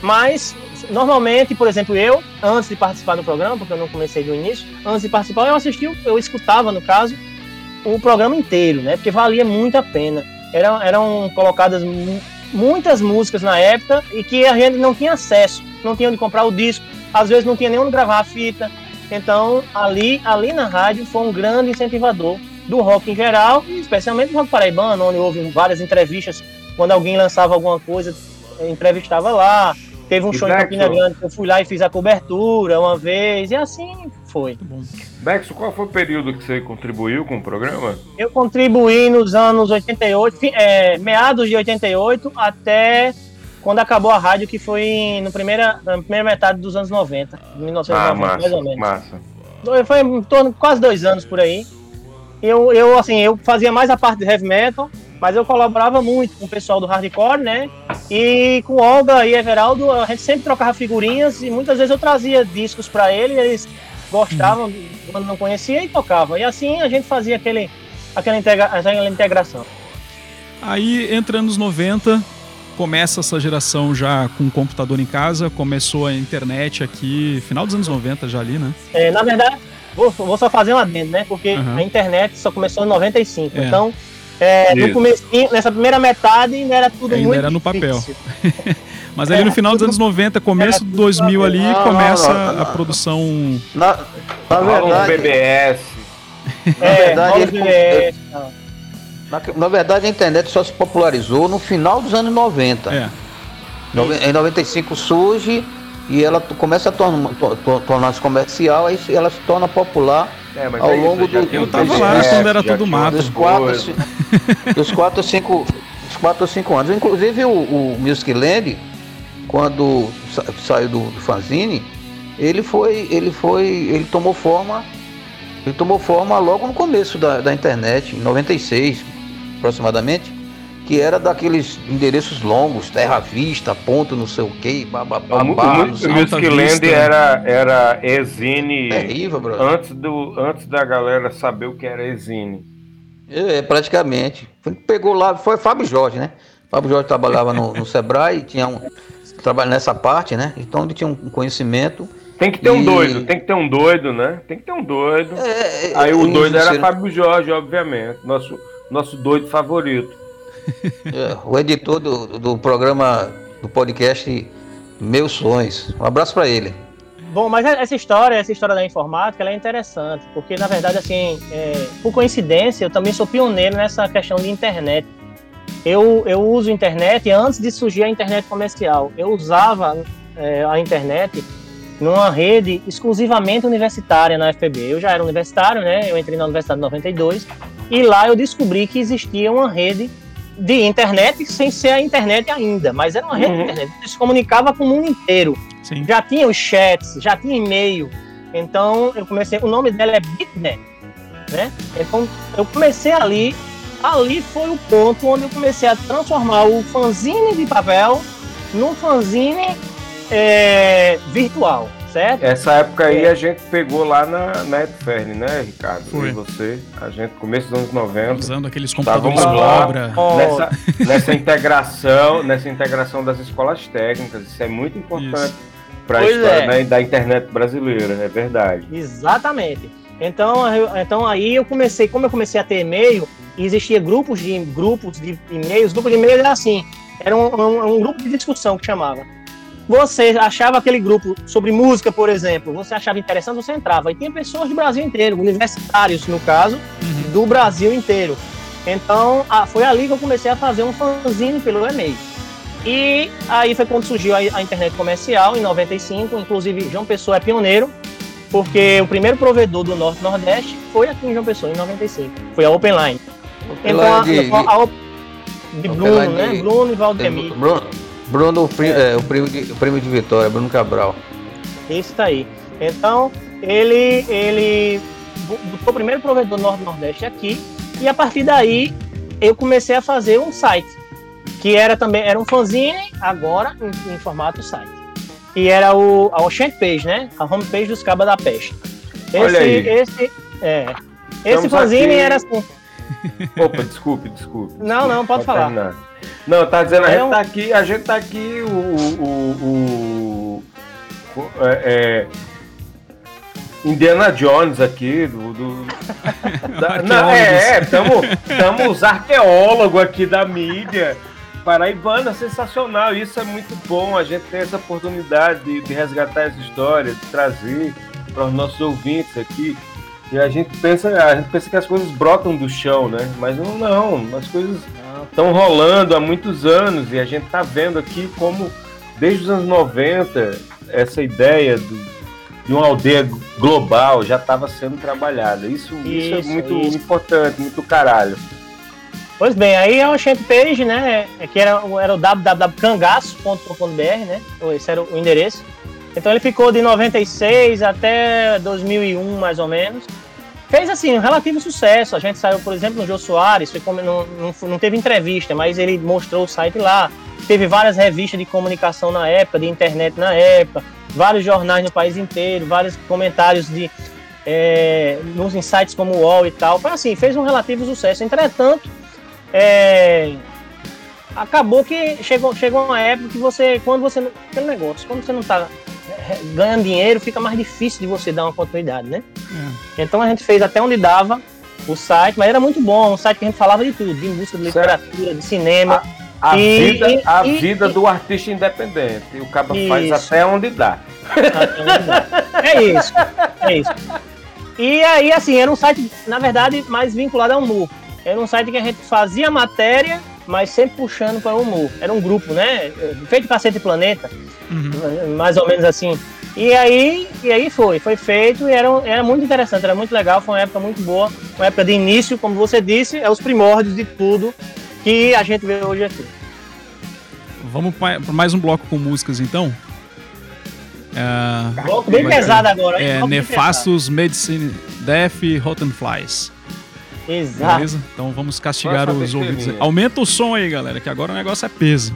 Mas, normalmente, por exemplo, eu, antes de participar do programa, porque eu não comecei do início, antes de participar, eu assistia, eu escutava, no caso, o programa inteiro, né? Porque valia muito a pena. Eram, eram colocadas muitas músicas na época e que a gente não tinha acesso, não tinha onde comprar o disco, às vezes não tinha nem onde gravar a fita. Então, ali, ali na rádio foi um grande incentivador do rock em geral, especialmente do rock paraibano, onde houve várias entrevistas, quando alguém lançava alguma coisa, entrevistava lá. Teve um e show em Campina Grande que eu fui lá e fiz a cobertura uma vez, e assim foi. Bex, qual foi o período que você contribuiu com o programa? Eu contribuí nos anos 88, é, meados de 88 até quando acabou a rádio, que foi no primeira, na primeira metade dos anos 90, 1990, ah, massa, mais ou menos. Massa. Foi em torno quase dois anos por aí eu, eu, assim, eu fazia mais a parte de heavy metal, mas eu colaborava muito com o pessoal do hardcore, né? E com Olga e Everaldo, a gente sempre trocava figurinhas e muitas vezes eu trazia discos para ele, eles gostavam uhum. quando não conhecia e tocavam. E assim a gente fazia aquele, aquela, integra aquela integração. Aí, entrando nos 90, começa essa geração já com computador em casa, começou a internet aqui, final dos anos 90 já ali, né? É, na verdade, Vou, vou só fazer um adendo, né? Porque uhum. a internet só começou em 95. É. Então, é, no começo, nessa primeira metade, ainda era tudo ainda muito era no papel. Mas ali no final dos anos 90, começo de 2000 ali, não, começa não, não, a produção... Na, na verdade... BBS. É, na verdade, ele, BBS, na, na, verdade, a internet só se popularizou no final dos anos 90. É. Em 95 surge e ela começa a tornar-se comercial, aí ela se torna popular é, ao é longo do. Eu tava lá quando era tudo mato. Dos 4 dos quatro, cinco, dos quatro ou cinco anos. Inclusive o, o Music Land, quando sa saiu do, do fanzine, ele foi. ele foi. ele tomou forma. Ele tomou forma logo no começo da, da internet, em 96 aproximadamente que era daqueles endereços longos, Terra Vista, ponto não sei o que, bababá. O Music Land era, era Exine Terrível, antes, do, antes da galera saber o que era Exine. É, praticamente. Pegou lá, foi Fábio Jorge, né? Fábio Jorge trabalhava no, no Sebrae, tinha um, trabalha nessa parte, né? Então ele tinha um conhecimento. Tem que ter e... um doido, tem que ter um doido, né? Tem que ter um doido. É, é Aí o doido era Fábio Jorge, obviamente, nosso, nosso doido favorito. É, o editor do, do programa, do podcast Meus Sonhos. Um abraço para ele. Bom, mas essa história, essa história da informática, ela é interessante, porque na verdade, assim, é, por coincidência, eu também sou pioneiro nessa questão de internet. Eu, eu uso internet antes de surgir a internet comercial. Eu usava é, a internet numa rede exclusivamente universitária na FPB. Eu já era universitário, né? Eu entrei na universidade em 92 e lá eu descobri que existia uma rede de internet sem ser a internet ainda, mas era uma rede uhum. de internet. que se comunicava com o mundo inteiro. Sim. Já tinha os chats, já tinha e-mail. Então eu comecei, o nome dela é Bitnet, né? Então eu comecei ali, ali foi o ponto onde eu comecei a transformar o fanzine de papel num fanzine é, virtual. Certo? Essa época aí É. a gente pegou lá na, na Etfern, né, Ricardo? Foi. E você, a gente, começo dos anos 90. Usando aqueles computadores lá Cobra. Ó, Nessa, nessa integração, nessa integração das escolas técnicas, isso é muito importante para a história é. né, da internet brasileira, é verdade. Exatamente. Então, eu- então aí eu comecei, como eu comecei a ter e-mail, existia grupos de grupos de e-mails, grupo de e-mail era assim, era um, um- um grupo de discussão que chamava. Você achava aquele grupo sobre música, por exemplo, você achava interessante, você entrava. E tinha pessoas do Brasil inteiro, universitários, no caso, Uhum. do Brasil inteiro. Então, ah, foi ali que eu comecei a fazer um fanzine pelo e-mail. E aí foi quando surgiu a, a internet comercial, em 95. Inclusive, João Pessoa é pioneiro, porque o primeiro provedor do Norte Nordeste foi aqui em João Pessoa, em 95. Foi a Openline. Então, a, de, a, a, de Bruno, Openline né? de- Bruno e de- Valdemir. Bruno, Bruno o, pri- é, o primo de, o primo de Vitória, Bruno Cabral. Isso tá aí. Então, ele, ele botou o primeiro provedor do Norte Nordeste aqui, e a partir daí eu comecei a fazer um site, que era também era um fanzine, agora em, em formato site. E era o, a Ocean Page, né? A homepage dos Cabas da Peste. Esse, Olha aí. esse, é, esse Estamos fanzine aqui- era assim. Opa, desculpe, desculpe. Não, não, pode falar. terminar. Não, tá dizendo, a É gente um- tá aqui, a gente tá aqui, o. o, o- o- é, é, Indiana Jones aqui, do. do- da- não, é, é, tamo, tamo os arqueólogos aqui da mídia. Paraibana, sensacional, isso é muito bom. A gente tem essa oportunidade de, de resgatar essa história, de trazer para os nossos ouvintes aqui. E a gente pensa, a gente pensa que as coisas brotam do chão, né? Mas não, não as coisas estão rolando há muitos anos e a gente está vendo aqui como desde os anos 90 essa ideia do- de uma aldeia global já estava sendo trabalhada. Isso, isso, é Isso, muito isso. importante, muito caralho. Pois bem, aí é o Ocean Page, né? é Que era, o- era o www.cangaço.com.br, né? Esse era o endereço. Então ele ficou de 96 até 2001, mais ou menos. Fez assim, um relativo sucesso. A gente saiu, por exemplo, no Jô Soares, foi não, não, não teve entrevista, mas ele mostrou o site lá. Teve várias revistas de comunicação na época, de internet na época, vários jornais no país inteiro, vários comentários de é, nos insights como o UOL e tal. Foi assim, fez um relativo sucesso. Entretanto, é, acabou que chegou, chegou uma época que você, quando você, aquele negócio, quando você não está ganhando dinheiro, fica mais difícil de você dar uma continuidade, né? Então a gente fez até onde dava o site, mas era muito bom, um site que a gente falava de tudo, de música, de literatura, de cinema. A, E- vida, e- a e- vida e- do artista independente. E o cabo faz até onde dá. É isso, é isso. E aí, assim, era um site, na verdade, mais vinculado ao humor. Era um site que a gente fazia matéria, mas sempre puxando para o humor. Era um grupo, né? Feito Cacete Planeta, Uhum. mais ou menos assim. E aí, e aí foi, foi feito e era, era muito interessante, era muito legal, foi uma época muito boa, uma época de início, como você disse, é os primórdios de tudo que a gente vê hoje aqui. Vamos para mais um bloco com músicas então. É, Bloco bem pesado agora, é Nefastos, Medicine, Death Rotten Flies. Exato. Beleza? Então vamos castigar os ouvidos. besteirinha. Aumenta o som aí, galera, que agora o negócio é peso.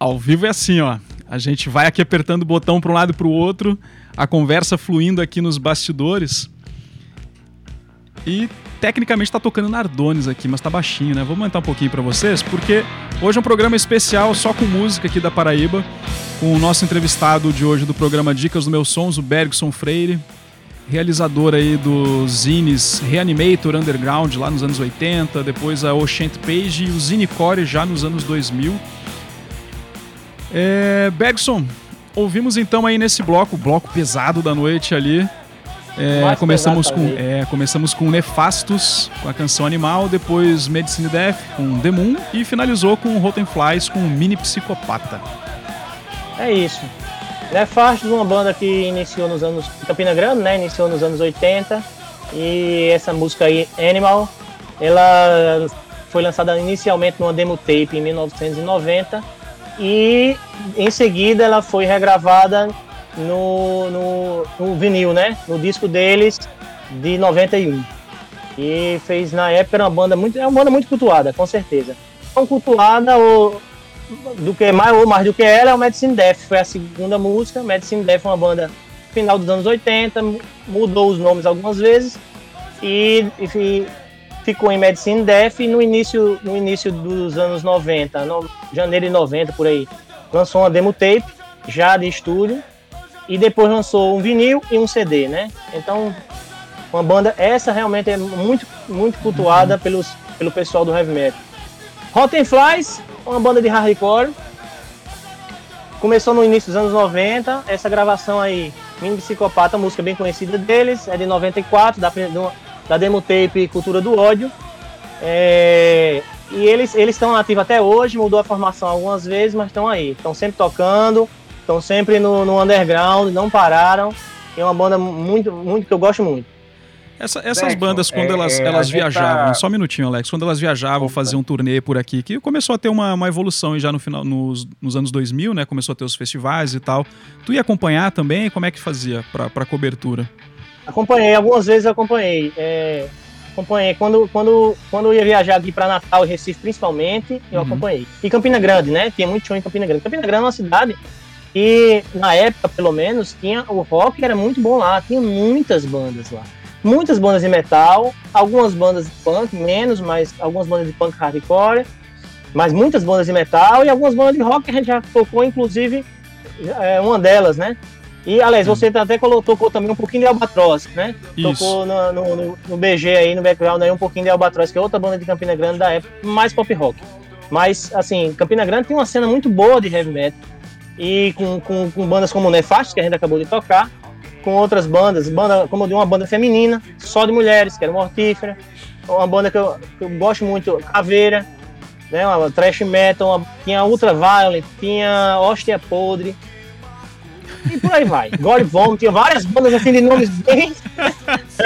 Ao vivo é assim, ó. A gente vai aqui apertando o botão para um lado e para o outro, a conversa fluindo aqui nos bastidores. E tecnicamente está tocando Nardones aqui, mas tá baixinho, né? Vou aumentar um pouquinho para vocês, porque hoje é um programa especial só com música aqui da Paraíba, com o nosso entrevistado de hoje do programa Dicas do Meus Sons, o Bergson Freire, realizador aí dos zines Reanimator Underground lá nos anos 80, depois a Ocean Page e o Zine Core já nos anos 2000. É, Bergson, ouvimos então aí nesse bloco, bloco pesado da noite ali. É, começamos, com, é, começamos com Nefastos, com a canção Animal, depois Medicine Death com The Moon e finalizou com Rotten Flies com Mini Psicopata. É isso. Nefastos, uma banda que iniciou nos anos. Campina Grande, né? Iniciou nos anos 80. E essa música aí, Animal, ela foi lançada inicialmente numa demo tape em 1990 e em seguida ela foi regravada no, no, no, vinil, né? No disco deles de 91. E fez na época era uma banda muito, é uma banda muito cultuada, com certeza. Tão cultuada ou do que mais ou mais do que ela é o Medicine Death, foi a segunda música. Medicine Death é uma banda final dos anos 80, mudou os nomes algumas vezes e, e ficou em Medicine Death e no início, no início dos anos 90, no, janeiro de 90 por aí, lançou uma demo tape já de estúdio e depois lançou um vinil e um CD, né? Então, uma banda essa realmente é muito muito cultuada uhum. pelos pelo pessoal do heavy metal. Rotten Flies, uma banda de hardcore. Começou no início dos anos 90, essa gravação aí, Mini Psicopata, música bem conhecida deles, é de 94, da, da demo tape Cultura do Ódio. É, e eles eles estão ativos até hoje, mudou a formação algumas vezes, mas estão aí, estão sempre tocando, estão sempre no, no, underground, não pararam. É uma banda muito, muito que eu gosto muito. Essa, essas bandas, quando é, elas, é, elas viajavam, tá... só um minutinho, Alex, quando elas viajavam, Opa. faziam um turnê por aqui, que começou a ter uma, uma evolução já no final, nos, nos anos 2000, né? Começou a ter os festivais e tal. Tu ia acompanhar também? Como é que fazia para cobertura? Acompanhei, algumas vezes acompanhei. É, acompanhei. Quando, quando, quando eu ia viajar aqui para Natal e Recife, principalmente, eu uhum. acompanhei. E Campina Grande, né? Tinha muito show em Campina Grande. Campina Grande é uma cidade e na época, pelo menos, tinha o rock era muito bom lá, tinha muitas bandas lá. Muitas bandas de metal, algumas bandas de punk, menos, mas algumas bandas de punk hardcore, mas muitas bandas de metal e algumas bandas de rock que a gente já tocou, inclusive, é, uma delas, né? E, aliás, você até tocou também um pouquinho de Albatroz, né? Isso. Tocou no, no, no, BG aí, no background aí, um pouquinho de Albatroz, que é outra banda de Campina Grande da época, mais pop rock. Mas, assim, Campina Grande tem uma cena muito boa de heavy metal e com, com, com bandas como Nefast, que a gente acabou de tocar, com outras bandas, banda, como de uma banda feminina, só de mulheres, que era Mortífera, uma banda que eu, que eu gosto muito, Caveira, né, uma thrash metal, uma, tinha Ultra Violent, tinha Hóstia Podre, e por aí vai. God tinha várias bandas assim de nomes bem,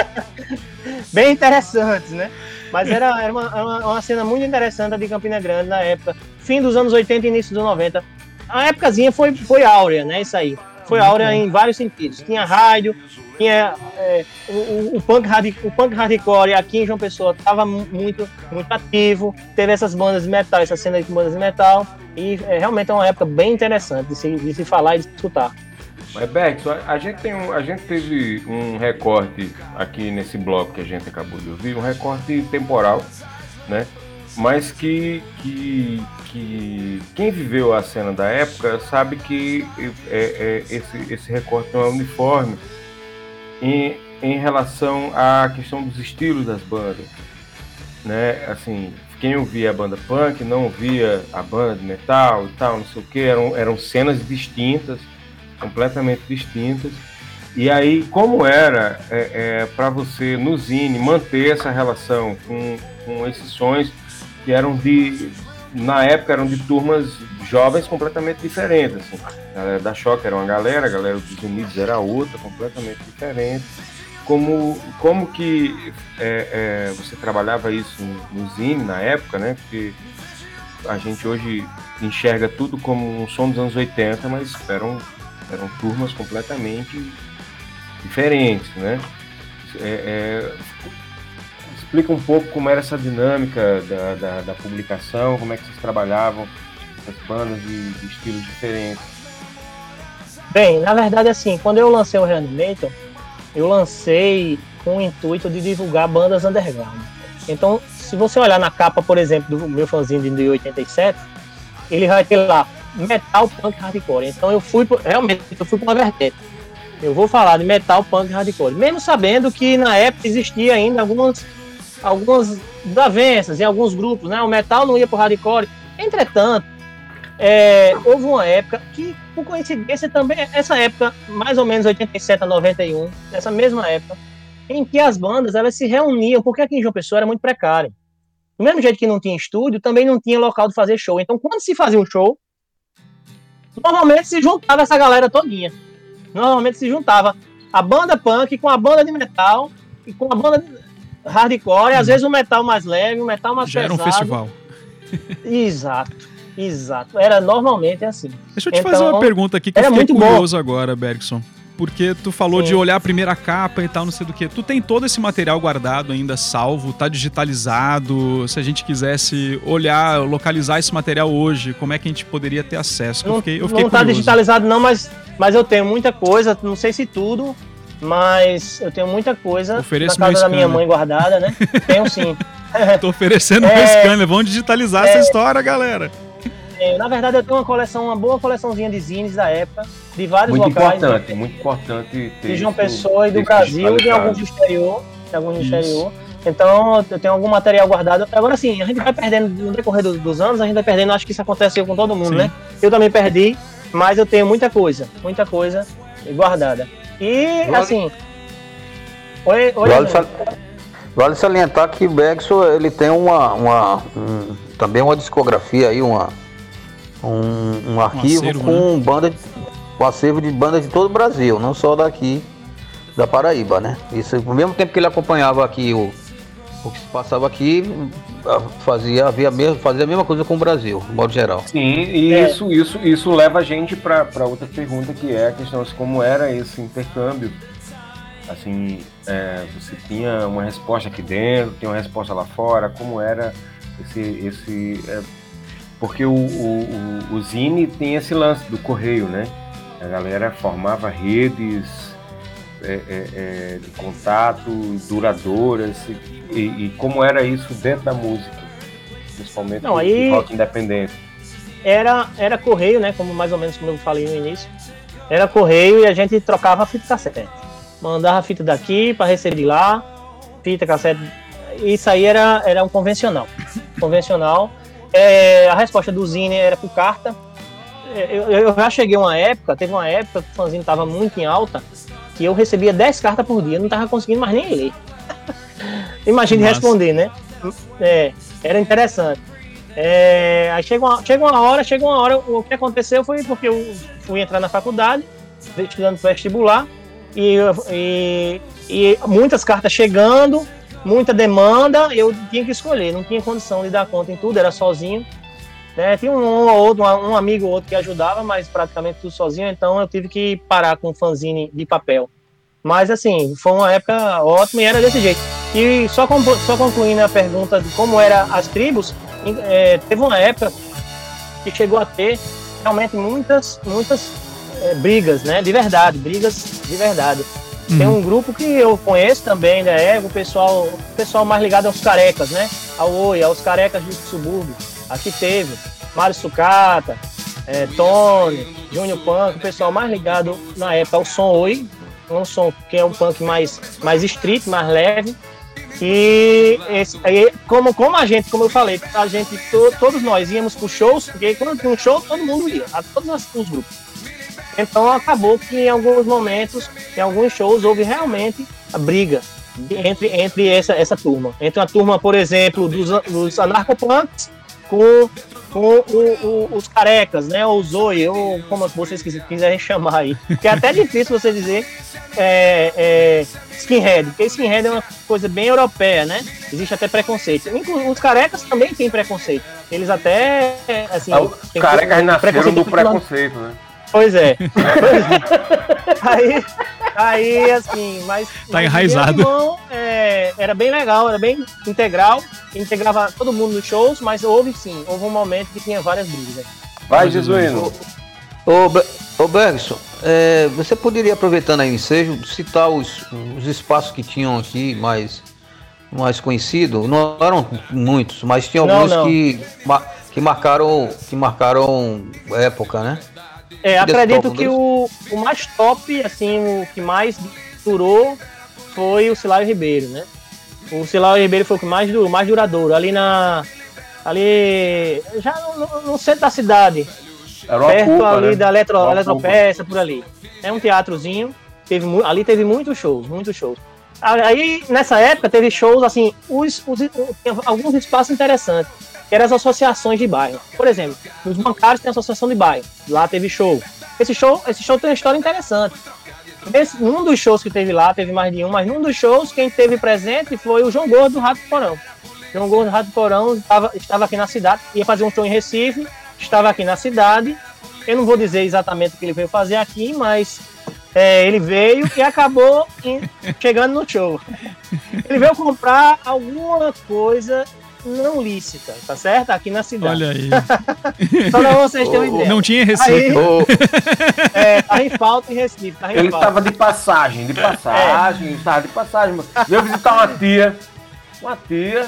bem interessantes, né? Mas era, era, uma, uma, uma, cena muito interessante de Campina Grande na época, fim dos anos 80 e início dos 90 a épocazinha foi, foi áurea, né? Isso aí. Foi áurea em vários sentidos. Tinha rádio, tinha é, o, o, punk hard, o punk hardcore aqui em João Pessoa estava muito, muito ativo. Teve essas bandas de metal, essa cena de bandas de metal. E é, realmente é uma época bem interessante de se, de se falar e de escutar. Mas Bex, a gente tem um, a gente teve um recorte aqui nesse bloco que a gente acabou de ouvir, um recorte temporal, né? Mas que, que que quem viveu a cena da época sabe que é, é, esse, esse recorte não é uniforme em, em relação à questão dos estilos das bandas. Né? Assim, quem ouvia a banda punk não ouvia a banda de metal e tal, não sei o que, eram, eram cenas distintas, completamente distintas. E aí, como era é, é para você no Zine manter essa relação com, com esses sons que eram de, na época eram de turmas jovens completamente diferentes. Assim. A galera da Choque era uma galera, a galera dos Unidos era outra, completamente diferente. Como, como que é, é, você trabalhava isso no Zine na época, né? Porque a gente hoje enxerga tudo como um som dos anos 80, mas eram, eram turmas completamente diferentes, né? É, é, explica um pouco como era essa dinâmica da, da, da, publicação, como é que vocês trabalhavam essas bandas de, de estilos diferentes. Bem, na verdade, assim, quando eu lancei o Reanimator, eu lancei com o intuito de divulgar bandas underground. Então, se você olhar na capa, por exemplo, do meu fanzine de 87, ele vai ter lá metal, punk, hardcore. Então eu fui, realmente, eu fui para uma vertente. Eu vou falar de metal, punk, hardcore. Mesmo sabendo que na época existia ainda algumas, algumas desavenças em alguns grupos, né? O metal não ia para hardcore. Entretanto, é, houve uma época que, por coincidência também, essa época, mais ou menos 87 a 91, essa mesma época, em que as bandas elas se reuniam, porque aqui em João Pessoa era muito precário. Do mesmo jeito que não tinha estúdio, também não tinha local de fazer show. Então, quando se fazia um show, normalmente se juntava essa galera todinha. Normalmente se juntava a banda punk com a banda de metal e com a banda hardcore, e às vezes um metal mais leve, um metal mais Já pesado. era um festival. Exato, exato. Era normalmente assim. Deixa eu te então, fazer uma então, pergunta aqui que eu fiquei muito curioso bom. agora, Bergson porque tu falou Sim. de olhar a primeira capa e tal, não sei do que. Tu tem todo esse material guardado ainda salvo, tá digitalizado. Se a gente quisesse olhar, localizar esse material hoje, como é que a gente poderia ter acesso? Não, eu fiquei, eu fiquei não tá digitalizado não, mas, mas eu tenho muita coisa, não sei se tudo, mas eu tenho muita coisa Ofereço na casa da minha mãe guardada, né? tenho sim. Tô oferecendo é, meu scanner, vamos digitalizar é, essa história, galera. É, na verdade, eu tenho uma coleção, uma boa coleçãozinha de zines da época, de vários muito locais. Muito importante, muito importante ter. De João Pessoa e do Brasil, de alguns do exterior. De alguns do exterior. Então, eu tenho algum material guardado. Agora sim, a gente vai perdendo, no decorrer dos, dos anos, a gente vai perdendo. Acho que isso aconteceu com todo mundo, sim. né? Eu também perdi, mas eu tenho muita coisa, muita coisa guardada. E, vale. assim. Oi, oi, vale, sal... vale salientar que o Bergson, ele tem uma, uma um, também uma discografia aí, uma um, um arquivo um acervo, com né? banda de, um acervo de bandas de todo o Brasil, não só daqui da Paraíba, né? Isso, ao mesmo tempo que ele acompanhava aqui o, o que se passava aqui, fazia, havia mesmo, fazia a mesma coisa com o Brasil, de modo geral. Sim, e é. isso, isso, isso leva a gente para outra pergunta que é a questão de como era esse intercâmbio. Assim, é, você tinha uma resposta aqui dentro, tinha uma resposta lá fora, como era esse, esse é, porque o, o, o, Zine tem esse lance do correio, né? A galera formava redes é, é, é, de contato duradouras e, e, como era isso dentro da música, principalmente Não, aí rock independente. Era, era correio, né? Como mais ou menos como eu falei no início. Era correio e a gente trocava a fita cassete. Mandava a fita daqui para receber de lá, fita cassete. Isso aí era, era um convencional. Convencional. É, a resposta do Zine era por carta. É, eu, eu, já cheguei uma época, teve uma época que o fanzine estava muito em alta, que eu recebia 10 cartas por dia, não estava conseguindo mais nem ler. Imagine Nossa. responder, né? É, era interessante. É, aí chega uma, chega uma hora, chega uma hora, o que aconteceu foi porque eu fui entrar na faculdade, estudando vestibular, e, e, e muitas cartas chegando, muita demanda, eu tinha que escolher, não tinha condição de dar conta em tudo, era sozinho. Né? Tinha um ou outro, um amigo ou outro que ajudava, mas praticamente tudo sozinho, então eu tive que parar com o fanzine de papel. Mas assim, foi uma época ótima e era desse jeito. E só, só concluindo a pergunta de como eram as tribos, é, teve uma época que chegou a ter realmente muitas, muitas é, brigas, né? De verdade, brigas de verdade. Tem um grupo que eu conheço também, né? É o pessoal, o pessoal mais ligado aos carecas, né? Ao Oi, aos carecas do subúrbio. Aqui teve Mário Sucata, é, Tony, Júnior Punk, o pessoal mais ligado na época ao som Oi, um som que é um punk mais, mais street, mais leve. E esse, como, como a gente, como eu falei, a gente, to, todos nós íamos para shows, porque quando tinha um show, todo mundo ia, todos os grupos. Então acabou que em alguns momentos, em alguns shows, houve realmente a briga entre, entre essa, essa turma. Entre a turma, por exemplo, dos, dos anarcopunks com, com o, o, os carecas, né? Ou Zoe, ou como vocês quiserem chamar aí. Que é até difícil você dizer é, é, skinhead, porque skinhead é uma coisa bem europeia, né? Existe até preconceito. Os carecas também têm preconceito. Eles até, assim... Ah, os carecas nasceram do preconceito, né? Pois é. Pois é. Aí, Aí, assim, mas. Tá enraizado. irmão, é, era bem legal, era bem integral. Integrava todo mundo nos shows, mas houve sim, houve um momento que tinha várias brigas. Vai, Jesuíno. Ô, ô Bergson, é, você poderia, aproveitando aí o ensejo, citar os, os espaços que tinham aqui mais, mais conhecidos? Não eram muitos, mas tinha Não, alguns não. Que, ma- que marcaram que marcaram época, né? É, acredito que o, o mais top, assim, o que mais durou foi o Silário Ribeiro, né? O Silário Ribeiro foi o que mais durou, mais duradouro. Ali na. Ali. Já no, no centro da cidade. Era perto culpa, ali né? da Eletro, Eletropeça, por ali. É um teatrozinho. Teve, ali teve muitos shows, muitos shows. Aí, nessa época, teve shows, assim, os, os- alguns espaços interessantes, que eram as associações de bairro. Por exemplo, nos bancários tem a associação de bairro. Lá teve show. Esse show, esse show tem uma história interessante. Nesse, num dos shows que teve lá, teve mais de um, mas num dos shows, quem teve presente foi o João Gordo do Rato Porão. João Gordo do Rato Porão estava, estava aqui na cidade, ia fazer um show em Recife, estava aqui na cidade. Eu não vou dizer exatamente o que ele veio fazer aqui, mas é, ele veio e acabou em- chegando no show. Ele veio comprar alguma coisa não lícita, tá certo? Aqui na cidade. Olha aí. Só pra vocês terem uma ideia. Não tinha receita. Aí, Ô, é, tá em falta em Recife, tá em Ele falta. estava de passagem, de passagem, ele estava de passagem. Veio visitar uma tia. Uma tia.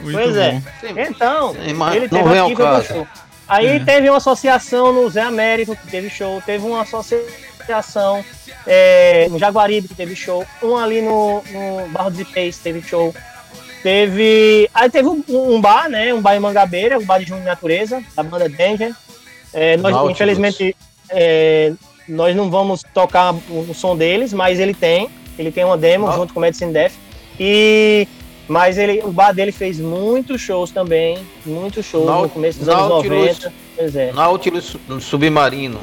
Muito Pois é. bom. Então, Sim, ele não teve ao aqui show. Aí É. teve uma associação no Zé Américo, que teve show. Teve uma associação é, no Jaguaribe, que teve show. Um ali no, no Barro dos Ipês, teve show. Teve. Aí teve um, um bar, né? Um bar em Mangabeira, um bar de Junho de Natureza, da banda Danger. É, nós, Nautilus. infelizmente, é, nós não vamos tocar o, som deles, mas ele tem. Ele tem uma demo Nau- junto com o Medicine Death. E. Mas ele, o bar dele fez muitos shows também. Muitos shows Nau- no começo dos anos Nautilus. 90. Pois é. Nautilus Submarino.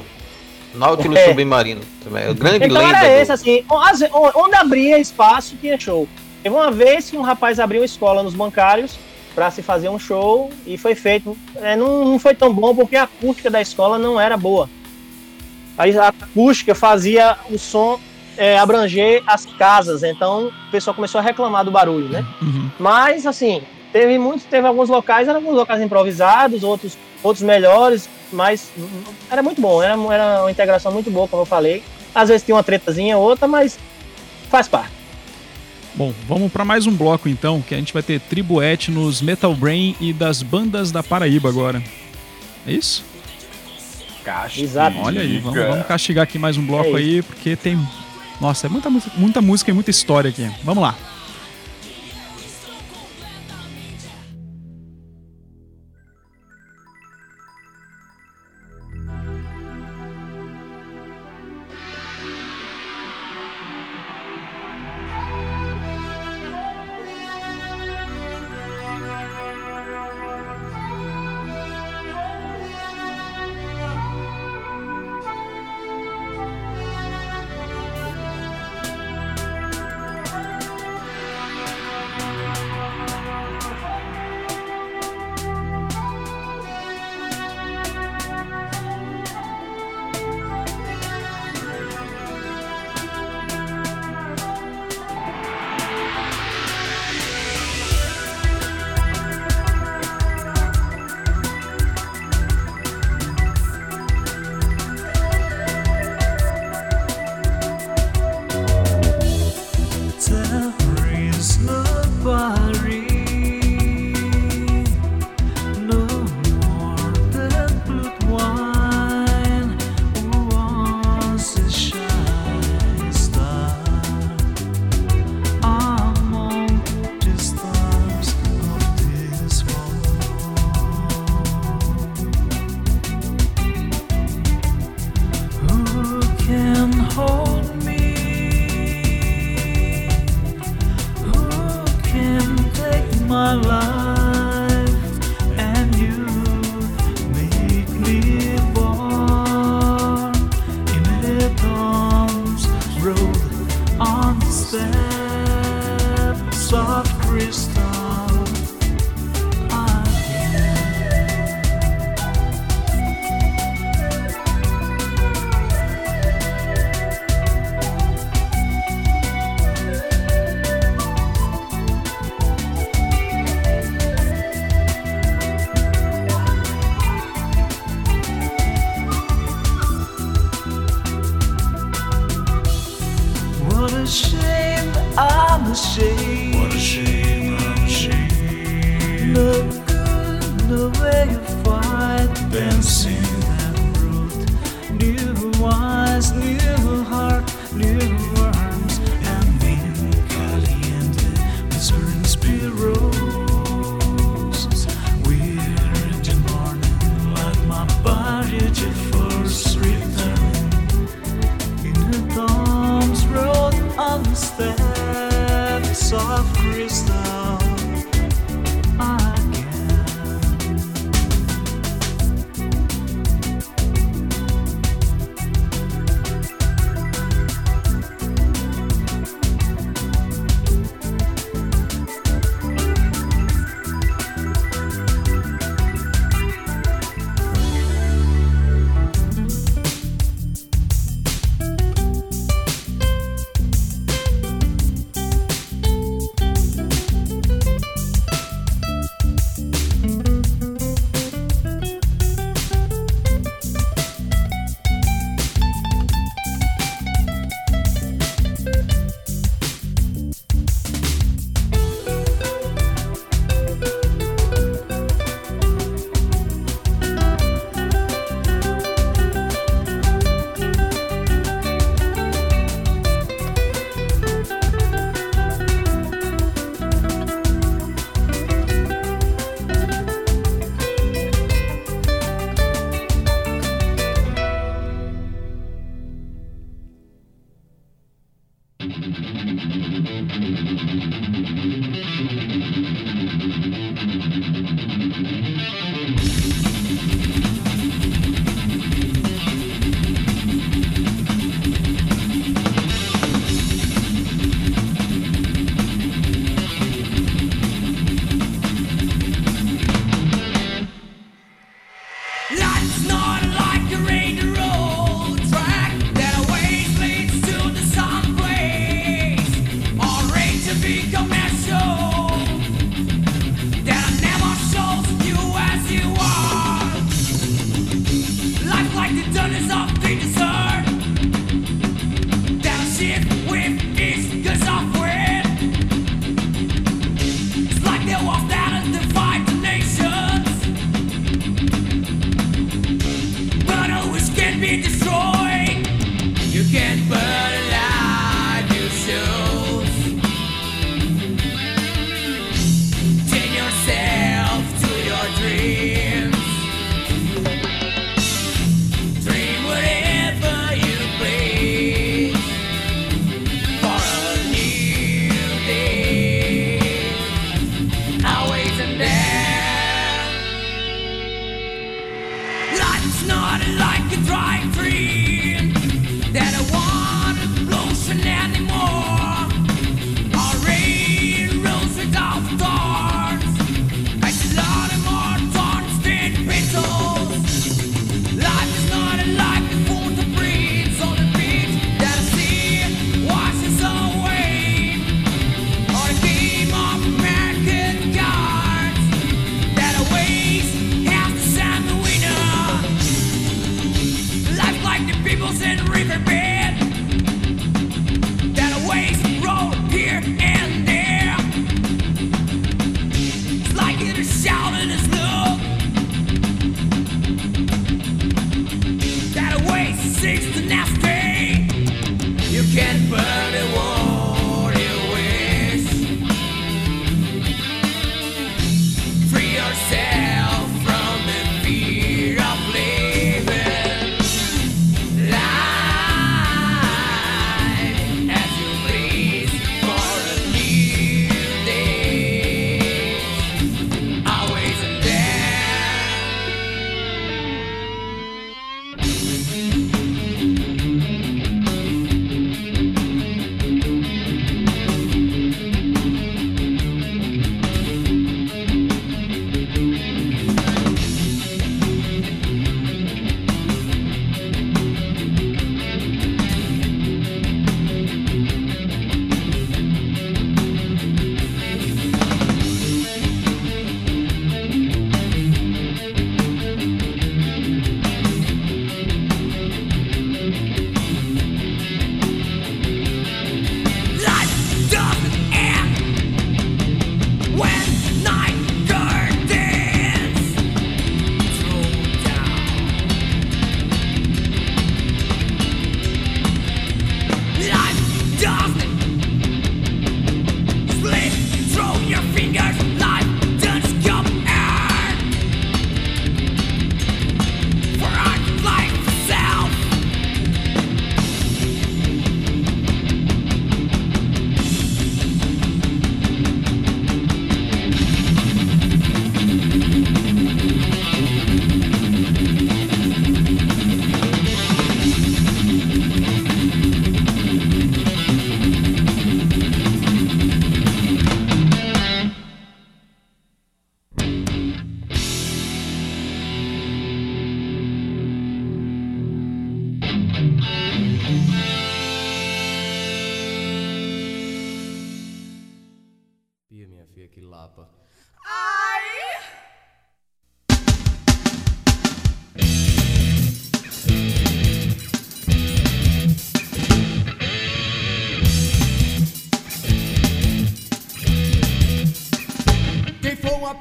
Nautilus É. Submarino. Também. É o grande Então lenda. era do- esse, assim, onde onde abria espaço tinha show. Teve uma vez que um rapaz abriu escola nos bancários para se fazer um show e foi feito. É, não, não foi tão bom porque a acústica da escola não era boa. A acústica fazia o som é, abranger as casas, então o pessoal começou a reclamar do barulho, né? Uhum. Mas assim, teve muitos, teve alguns locais, eram alguns locais improvisados, outros, outros melhores, mas era muito bom, era, era uma integração muito boa, como eu falei. Às vezes tinha uma tretazinha, outra, mas faz parte. Bom, vamos para mais um bloco então, que a gente vai ter tribo etnos, Metal Brain e das bandas da Paraíba agora. É isso? Castiga. Olha aí, vamos, vamos castigar aqui mais um bloco É aí, porque tem. Nossa, é muita, mu- muita música e muita história aqui. Vamos lá.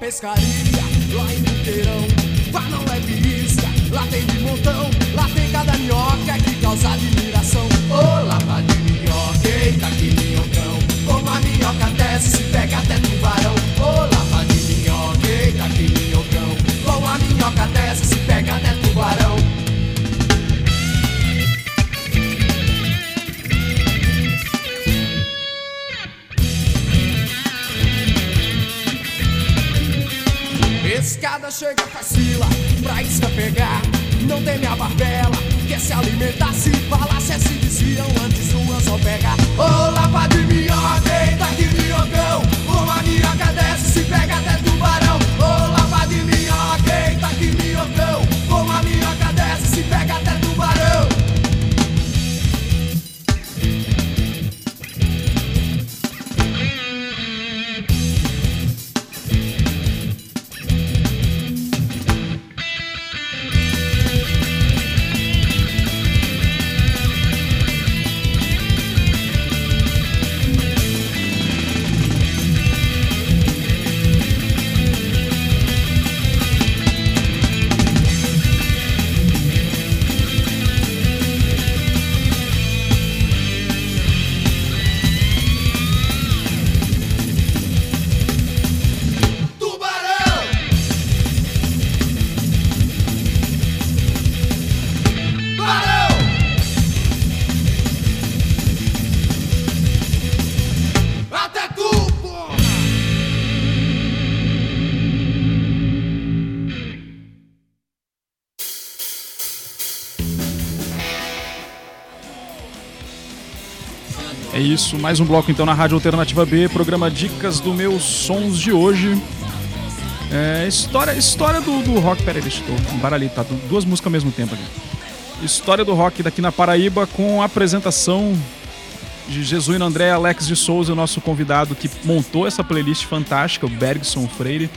Pescaria isso, mais um bloco então na Rádio Alternativa B, programa Dicas do Meus Sons de hoje. É, história história do, do rock. Pera aí, deixa eu embaralhado, tá? Duas músicas ao mesmo tempo aqui. História do rock daqui na Paraíba com a apresentação de Jesuíno André Alex de Souza, nosso convidado que montou essa playlist fantástica, o Bergson Freire.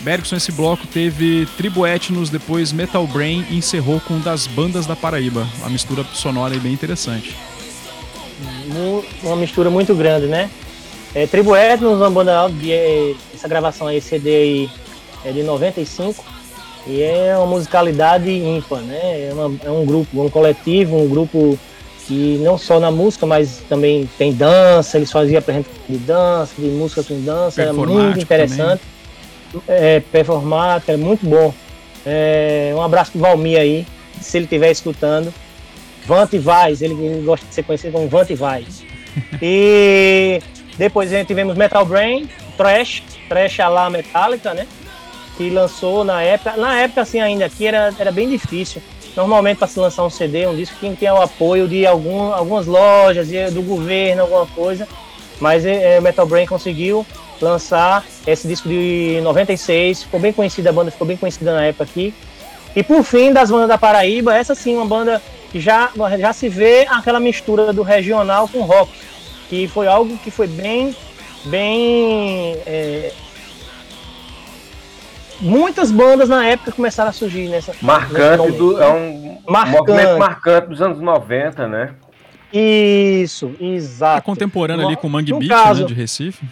Bergson, esse bloco teve Tribo Etnos, depois Metal Brain e encerrou com Das Bandas da Paraíba. Uma mistura sonora bem interessante. Mu- uma mistura muito grande, né? É, Tribo Etnos, uma banda de, é, essa gravação aí, CD aí, é de 95 e é uma musicalidade ímpar, né? É, uma- é um grupo, um coletivo, um grupo que não só na música, mas também tem dança, eles faziam apresentação de dança, de música com dança, era muito interessante. É, performático, é muito bom. É, um abraço pro Valmir aí, se ele estiver escutando. Vante Vaz, ele, ele gosta de ser conhecido como Vante Vaz. E depois a gente tivemos Metal Brain, Trash, Trash a la Metallica, né? Que lançou na época. Na época, assim, ainda aqui era, era bem difícil. Normalmente, para se lançar um CD, um disco, tinha que ter o apoio de algum, algumas lojas, do governo, alguma coisa. Mas é, é, Metal Brain conseguiu lançar esse disco de 96. Ficou bem conhecida, a banda ficou bem conhecida na época aqui. E por fim, das bandas da Paraíba, essa sim, uma banda já, já se vê aquela mistura do regional com rock, que foi algo que foi bem, bem. é, Muitas bandas na época começaram a surgir nessa. Marcante do, né? é um Marcante. movimento marcante dos anos 90, né? Isso, É exato. contemporâneo ali com o Mangue No Beat, caso- né, de Recife.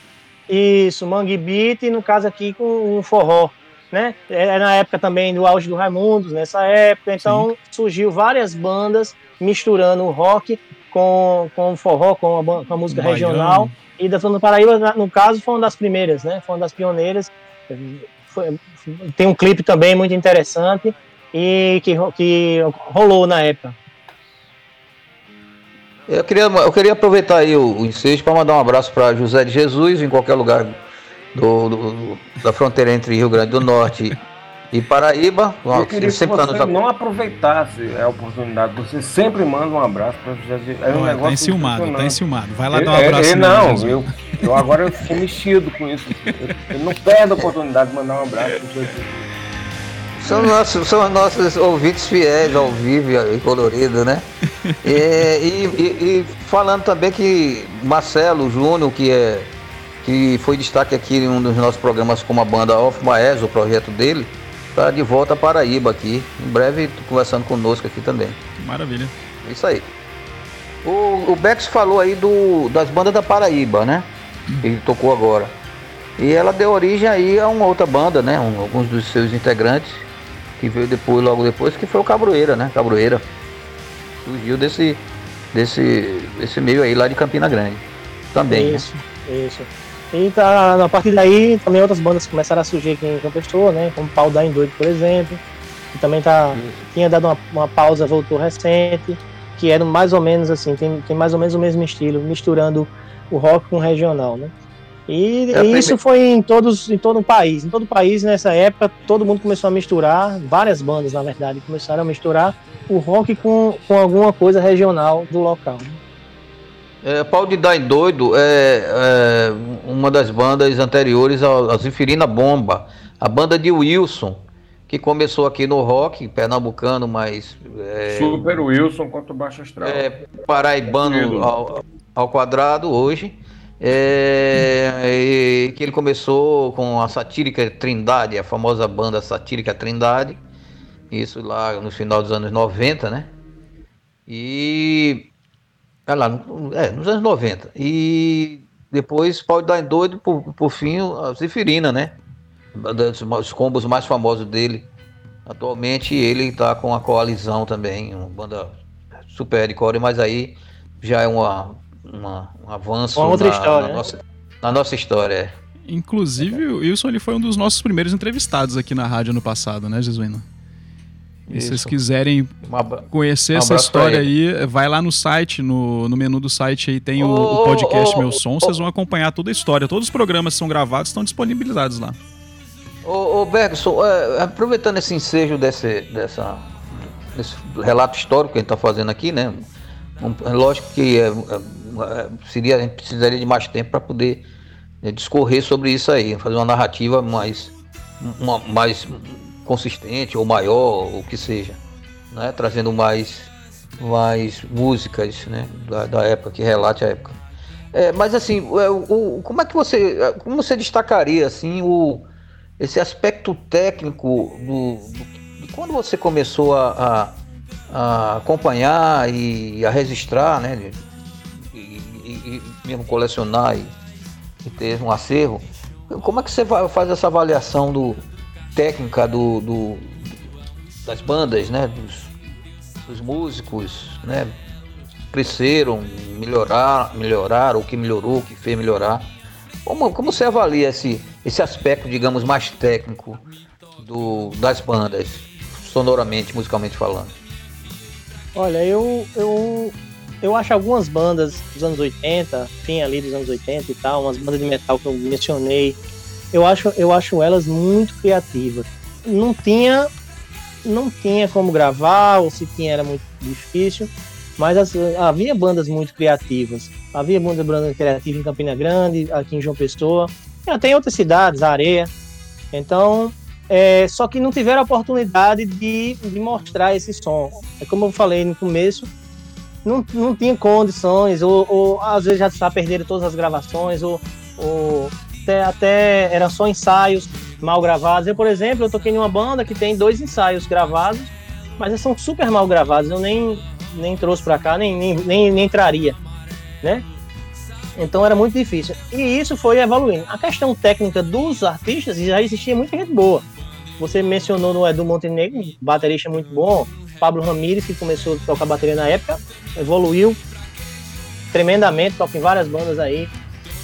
Isso, Mangue Beat, e no caso aqui com um forró, né? É na época também do auge do Raimundos, nessa época, então surgiu várias bandas misturando o rock com, com o forró, com a, com a música Baiano. regional. E da Zona do Paraíba, no caso, foi uma das primeiras, né? Foi uma das pioneiras. Foi- tem um clipe também muito interessante e que, que rolou na época. Eu queria, eu queria aproveitar aí o, o ensejo para mandar um abraço para José de Jesus, em qualquer lugar do, do- da fronteira entre Rio Grande do Norte e Paraíba. Eu queria que tá você nos não aproveitasse a oportunidade. Você sempre manda um abraço para José de É um Olha, tá enciumado, tá enciumado. Vai lá Eu- dar um abraço é, é, nele, não, eu, eu agora eu fiquei mexido com isso. Eu, eu não perdo a oportunidade de mandar um abraço pro José São nossos, são nossos ouvintes fiéis ao vivo e colorido, né? E, e- e- e falando também que Marcelo Júnior, que é que foi destaque aqui em um dos nossos programas como a banda Off Maes, o projeto dele, está de volta à Paraíba aqui. Em breve conversando conosco aqui também. Maravilha. É isso aí. O, o Bex falou aí do, das bandas da Paraíba, né? Que ele tocou agora. E ela deu origem aí a uma outra banda, né? Um- alguns dos seus integrantes, que veio depois, logo depois, que foi o Cabroeira, né? Cabroeira. Surgiu desse, desse, desse meio aí lá de Campina Grande. Também, né? Isso, isso. E tá, a partir daí também outras bandas começaram a surgir aqui em João Pessoa, né? Como Pau da Doido, por exemplo. Que também tá, tinha dado uma, uma pausa, voltou recente. Que era mais ou menos assim, tem, tem mais ou menos o mesmo estilo, misturando o rock com o regional, né? E, É e isso prime- foi em todos, em todo o país. Em todo o país, nessa época, todo mundo começou a misturar, várias bandas, na verdade, começaram a misturar o rock com, com alguma coisa regional do local. né? É, Pau de em Doido é, é uma das bandas anteriores à Zifirina Bomba, a banda de Wilson, que começou aqui no rock, pernambucano, mas é, Super Wilson contra o Baixo Astral. é, paraibano ao, ao quadrado hoje. É, e que ele começou com a satírica Trindade, a famosa banda satírica Trindade, isso lá no final dos anos 90, né? E. É lá, é, nos anos 90. E depois pode dar em doido, por, por fim, a Zefirina, né? Dos os combos mais famosos dele. Atualmente ele está com a coalizão também, uma banda super hardcore, mas aí já é uma, uma- um avanço Uma outra na, história, na né? nossa, na nossa história. é. Inclusive, o Wilson ele foi um dos nossos primeiros entrevistados aqui na rádio ano passado, né, Jesuíno? E se vocês quiserem Um abra- conhecer Um essa história aí, vai lá no site, no, no menu do site aí tem o, Ô, o podcast ô, Meu Som, ô. vocês vão acompanhar toda a história. Todos os programas que são gravados estão disponibilizados lá. Ô, ô Bergson, é, aproveitando esse ensejo desse, dessa, desse relato histórico que a gente está fazendo aqui, né? Um- é lógico que é, é, é, seria, a gente precisaria de mais tempo para poder é, discorrer sobre isso aí, fazer uma narrativa mais, uma- mais consistente ou maior, o que seja, né? Trazendo mais, mais músicas, né? Da, da época, que relate a época. É, mas assim, é, o, o- como é que você, é, como você destacaria assim o esse aspecto técnico do, do- de quando você começou a, a- a acompanhar e a registrar, né? E, e- e mesmo colecionar e, e ter um acervo, como é que você faz essa avaliação do técnica do, do- das bandas, né? Dos, dos músicos, né? Cresceram, melhorar, melhoraram, o que melhorou, o que fez melhorar. Como, como você avalia esse, esse aspecto, digamos, mais técnico do, das bandas, sonoramente, musicalmente falando? Olha, eu, eu, eu acho algumas bandas dos anos 80, fim ali dos anos 80 e tal, umas bandas de metal que eu mencionei, eu acho, eu acho elas muito criativas. Não tinha, não tinha como gravar, ou se tinha era muito difícil, mas as- havia bandas muito criativas. Havia muita banda criativa em Campina Grande, aqui em João Pessoa, e até em outras cidades, Areia. Então, é, só que não tiveram a oportunidade de, de mostrar esse som. É como eu falei no começo, não, não tinha condições, ou, ou às vezes já já perderam todas as gravações, ou, ou até, até eram só ensaios mal gravados. Eu, por exemplo, eu toquei numa banda que tem dois ensaios gravados, mas são super mal gravados, eu nem, nem trouxe pra cá, nem, nem, nem, nem né? Então era muito difícil. E isso foi evoluindo. A questão técnica dos artistas já existia muita gente boa. Você mencionou no Edu Montenegro, baterista muito bom. Pablo Ramírez, que começou a tocar bateria na época, evoluiu tremendamente, toca em várias bandas aí.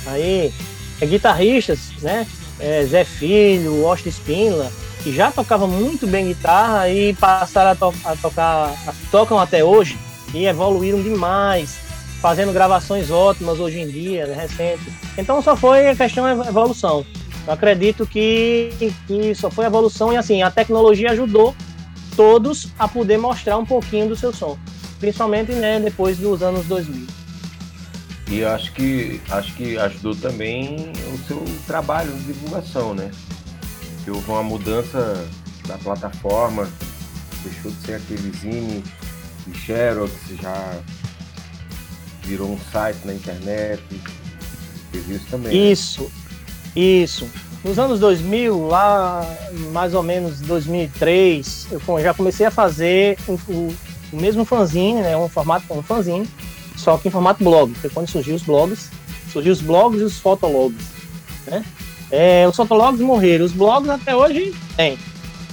Aí, é, guitarristas, né? É, Zé Filho, Austin Spindler, que já tocavam muito bem guitarra e passaram a, to- a tocar, a- tocam até hoje e evoluíram demais, fazendo gravações ótimas hoje em dia, né, recente. Então só foi a questão de evolução. Eu acredito que, que só foi evolução e assim, a tecnologia ajudou todos a poder mostrar um pouquinho do seu som, principalmente né, depois dos anos 2000. E acho que acho que ajudou também o seu trabalho de divulgação, né? Que houve uma mudança da plataforma, deixou de ser aquele zine de Xerox, já virou um site na internet. Teve isso também. né? Isso, isso. Nos anos 2000, lá mais ou menos 2003, eu já comecei a fazer o, o- mesmo fanzine, né, um formato um fanzine, só que em formato blog. Foi quando surgiu os blogs, surgiu os blogs e os fotologs, né? É, os fotologs morreram, os blogs até hoje tem,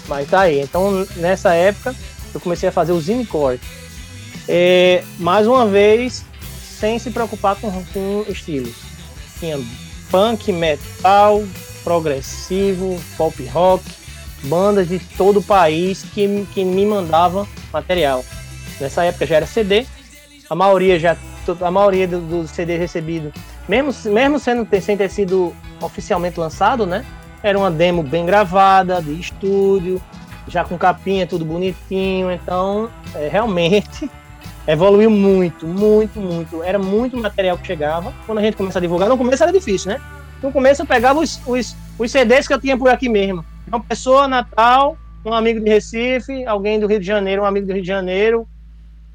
mas tá aí. Então nessa época eu comecei a fazer o Zinecore. É, mais uma vez, sem se preocupar com, com estilos. Tinha punk, metal, progressivo, pop rock, bandas de todo o país que, que me mandavam material. Nessa época já era CD, a maioria já a maioria do, do recebido, mesmo, mesmo sendo sem ter sido oficialmente lançado, né? Era uma demo bem gravada, de estúdio, já com capinha, tudo bonitinho. Então, é, realmente evoluiu muito, muito, muito. Era muito material que chegava. Quando a gente começa a divulgar, no começo era difícil, né? No começo eu pegava os, os, os CDs que eu tinha por aqui mesmo. Uma pessoa, Natal, um amigo de Recife, alguém do Rio de Janeiro, um amigo do Rio de Janeiro,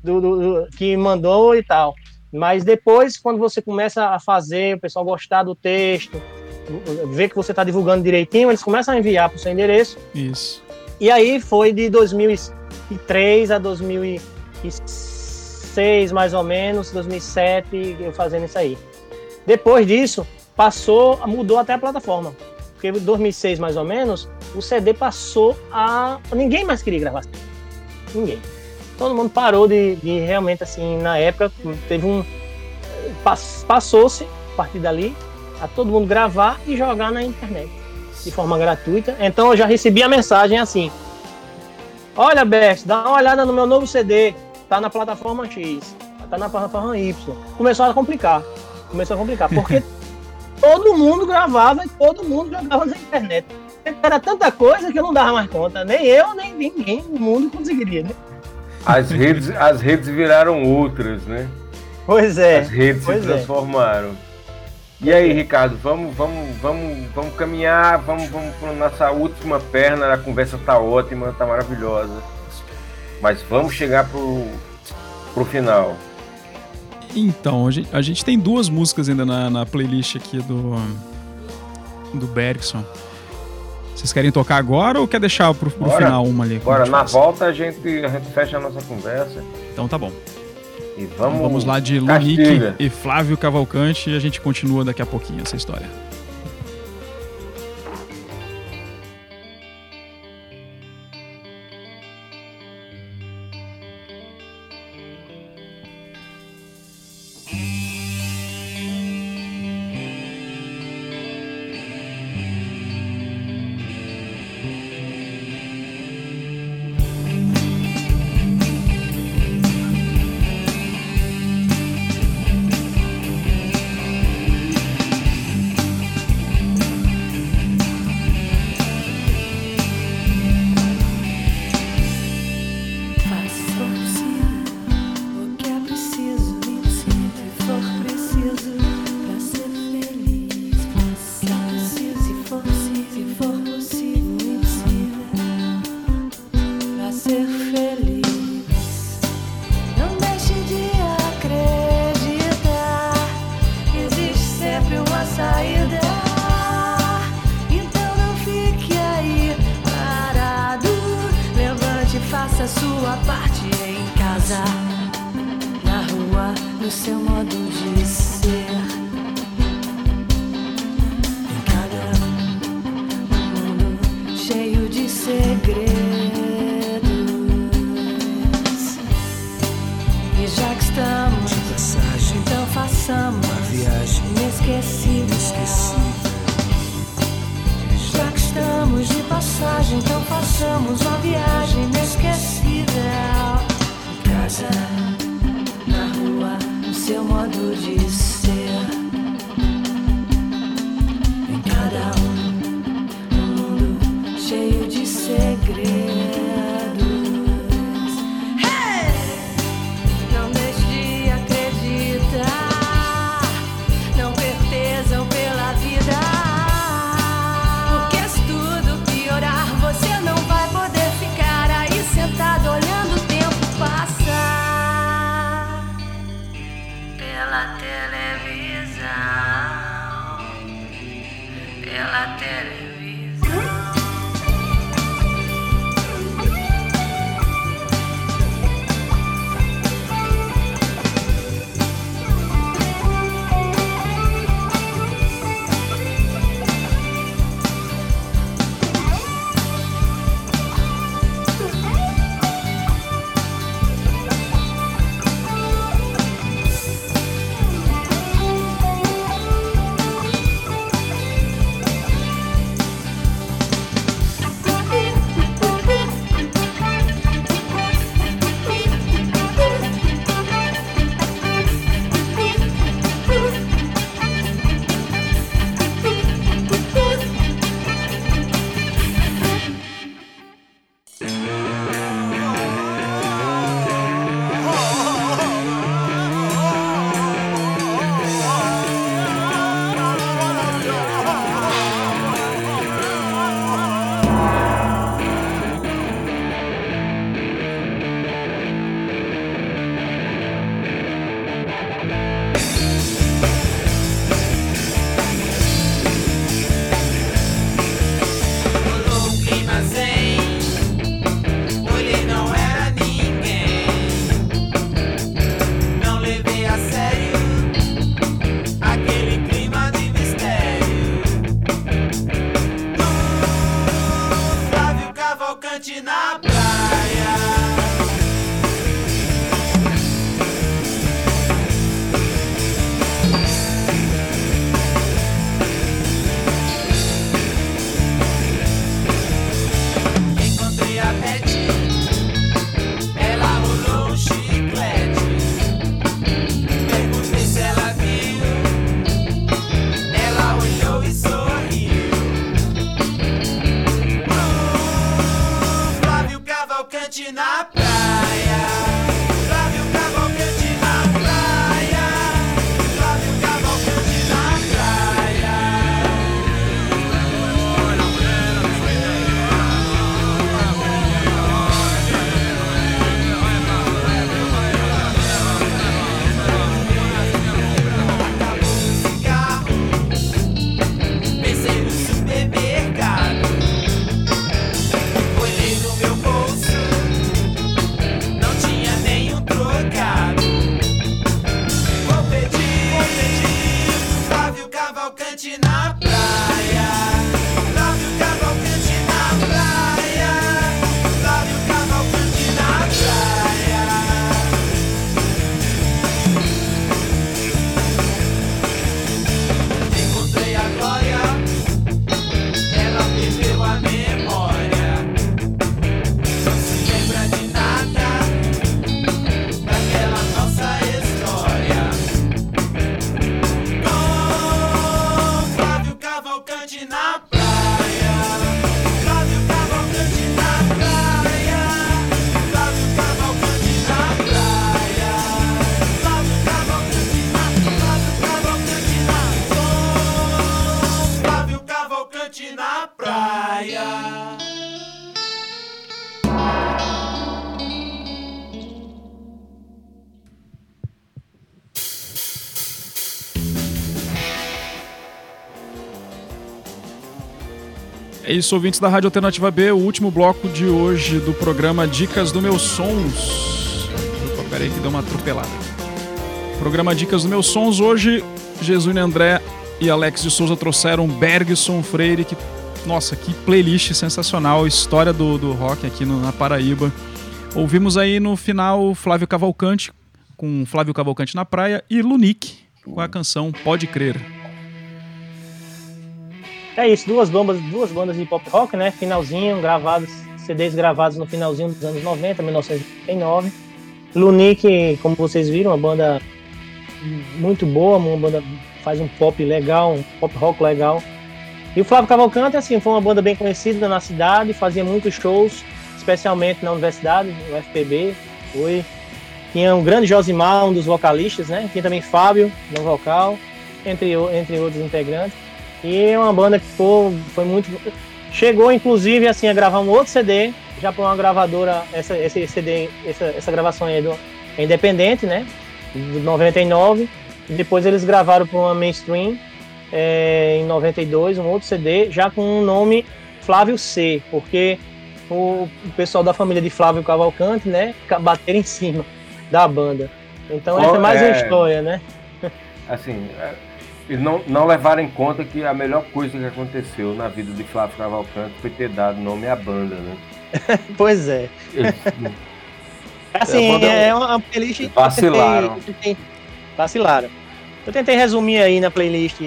do, do- do- que mandou e tal. Mas depois, quando você começa a fazer, o pessoal gostar do texto, ver que você está divulgando direitinho, eles começam a enviar para o seu endereço. Isso. E aí foi de 2003 a 2006, mais ou menos, 2007, eu fazendo isso aí. Depois disso, passou, mudou até a plataforma. Porque em 2006, mais ou menos, o CD passou a. Ninguém mais queria gravar. Ninguém. Todo mundo parou de, de realmente, assim, na época, teve um. pass- Passou-se, a partir dali, a todo mundo gravar e jogar na internet de forma gratuita. Então eu já recebi a mensagem assim: Olha, Best, dá uma olhada no meu novo CD. Tá na plataforma X, tá na plataforma Y. Começou a complicar. Começou a complicar, porque todo mundo gravava e todo mundo jogava na internet. Era tanta coisa que eu não dava mais conta. Nem eu, nem ninguém no mundo conseguiria, né? As redes, as redes viraram outras, né? Pois é. As redes se é. transformaram. E aí, Ricardo, vamos, vamos, vamos, vamos caminhar, vamos, vamos para nossa última perna. A conversa tá ótima, tá maravilhosa. Mas vamos chegar pro, pro final. Então, a gente, a gente tem duas músicas ainda na, na playlist aqui do, do Bergson. Vocês querem tocar agora ou quer deixar pro, pro Bora. final uma ali? Agora, na faz? volta, a gente, a gente fecha a nossa conversa Então tá bom. e Então vamos. vamos lá de. Lunique e Flávio Cavalcante e a gente continua daqui a pouquinho essa história. É isso, ouvintes da Rádio Alternativa B, o último bloco de hoje do programa Dicas do Meus Sons. Opa, peraí que deu uma atropelada. Programa Dicas do Meus Sons, hoje, Jesus André e Alex de Souza trouxeram Bergson Freire, que, nossa, que playlist sensacional, história do, do rock aqui no- na Paraíba. Ouvimos aí no final Flávio Cavalcante, com Flávio Cavalcante na praia, e Lunique, com a canção Pode Crer. É isso, duas bandas, duas bandas de pop rock, né? Finalzinho, gravados, CDs gravados no finalzinho dos anos 90, 1989. Lunique, como vocês viram, uma banda muito boa, uma banda faz um pop legal, um pop rock legal. E o Flávio Cavalcante, assim, foi uma banda bem conhecida na cidade, fazia muitos shows, especialmente na universidade, no FPB. Foi. Tinha um grande Josimar, um dos vocalistas, né? Tinha também Fábio, no vocal, entre, entre outros integrantes. E é uma banda que foi, foi muito. Chegou, inclusive, assim, a gravar um outro CD, já para uma gravadora. Essa, esse CD, essa, essa gravação aí é, do, é independente, né? De 99. E depois eles gravaram para uma mainstream é, em 92, um outro CD, já com o nome Flávio C, porque o, pessoal da família de Flávio Cavalcante, né? Bateram em cima da banda. Então essa é mais uma É. história, né? Assim, é, eles não, não levaram em conta que a melhor coisa que aconteceu na vida de Flávio Cavalcante foi ter dado nome à banda, né? Pois é. Assim, É, é uma playlist. Vacilaram. tentei- eu tentei- vacilaram. Eu tentei resumir aí na playlist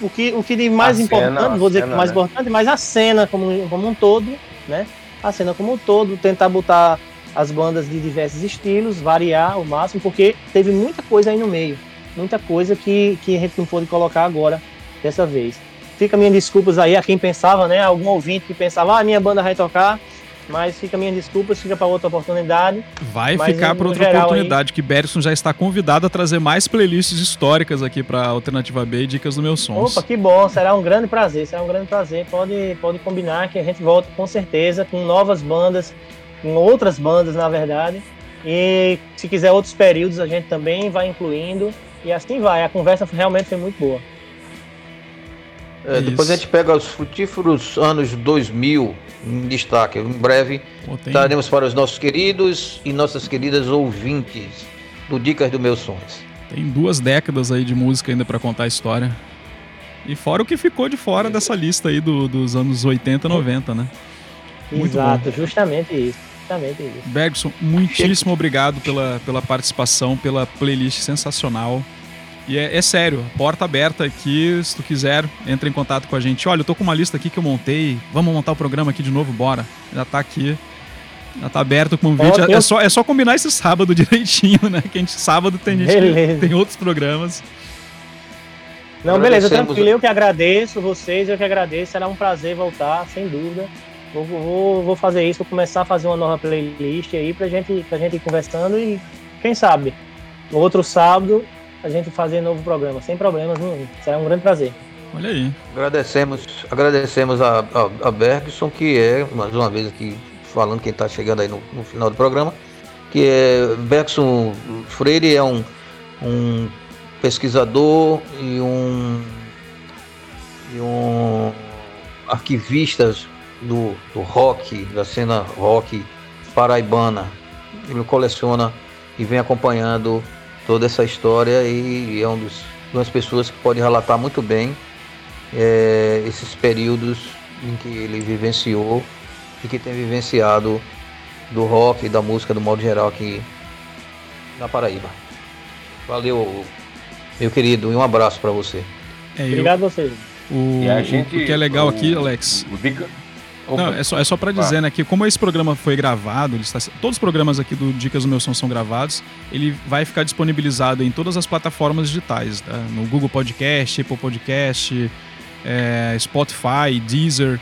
o que, o que de mais A importante, cena, vou dizer a que cena, mais né? importante, mas a cena como, como um todo, né? A cena como um todo, tentar botar as bandas de diversos estilos, variar ao máximo, porque teve muita coisa aí no meio. Muita coisa que, que a gente não pôde colocar agora, dessa vez. Fica minhas desculpas aí a quem pensava, né? Algum ouvinte que pensava, ah, minha banda vai tocar, mas fica minhas desculpas, fica para outra oportunidade. Vai Mas, ficar para outra geral, oportunidade, que Bergson já está convidado a trazer mais playlists históricas aqui para Alternativa B e Dicas do Meus Sons. Opa, que bom, será um grande prazer, será um grande prazer. Pode, pode combinar que a gente volta com certeza com novas bandas, com outras bandas, na verdade. E se quiser outros períodos, a gente também vai incluindo. E assim vai. A conversa realmente foi muito boa. É, depois Isso. a gente pega os frutíferos anos 2000 em destaque. Em breve daremos para os nossos queridos e nossas queridas ouvintes do Dicas do Meus Sons. Tem duas décadas aí de música ainda pra contar a história. E fora o que ficou de fora dessa lista aí do- dos anos 80, 90, né? Muito Exato, justamente isso. Justamente isso. Bergson, muitíssimo obrigado pela, pela participação, pela playlist sensacional. E é, é sério, porta aberta aqui, se tu quiser, entra em contato com a gente. Olha, eu tô com uma lista aqui que eu montei, vamos montar o programa aqui de novo, bora. Já tá aqui, já tá aberto o convite. É só, é só combinar esse sábado direitinho, né? Que a gente, sábado tem gente tem outros programas. Não, beleza, tranquilo. Eu que agradeço vocês, eu que agradeço. Será um prazer voltar, sem dúvida. Vou, vou, vou fazer isso, vou começar a fazer uma nova playlist aí pra gente, pra gente ir conversando e quem sabe, no outro sábado, a gente fazer novo programa, sem problemas nenhum. Será um grande prazer. Olha aí. Agradecemos, agradecemos a, a, a Bergson, que é, mais uma vez aqui, falando quem está chegando aí no, no final do programa, que é Bergson Freire é um, um pesquisador e um, e um arquivista do, do rock, da cena rock paraibana. Ele coleciona e vem acompanhando toda essa história e é um dos, uma das pessoas que pode relatar muito bem é, esses períodos em que ele vivenciou e que tem vivenciado do rock e da música do modo geral aqui na Paraíba. Valeu, meu querido, e um abraço para você. É, eu, Obrigado a vocês. o, E a o- gente- o que é legal o- aqui, Alex, O Dica... Não, é só, é só para dizer, né, que como esse programa foi gravado, ele está, todos os programas aqui do Dicas do Meu Som são gravados, ele vai ficar disponibilizado em todas as plataformas digitais, tá? no Google Podcast, Apple Podcast, é, Spotify, Deezer.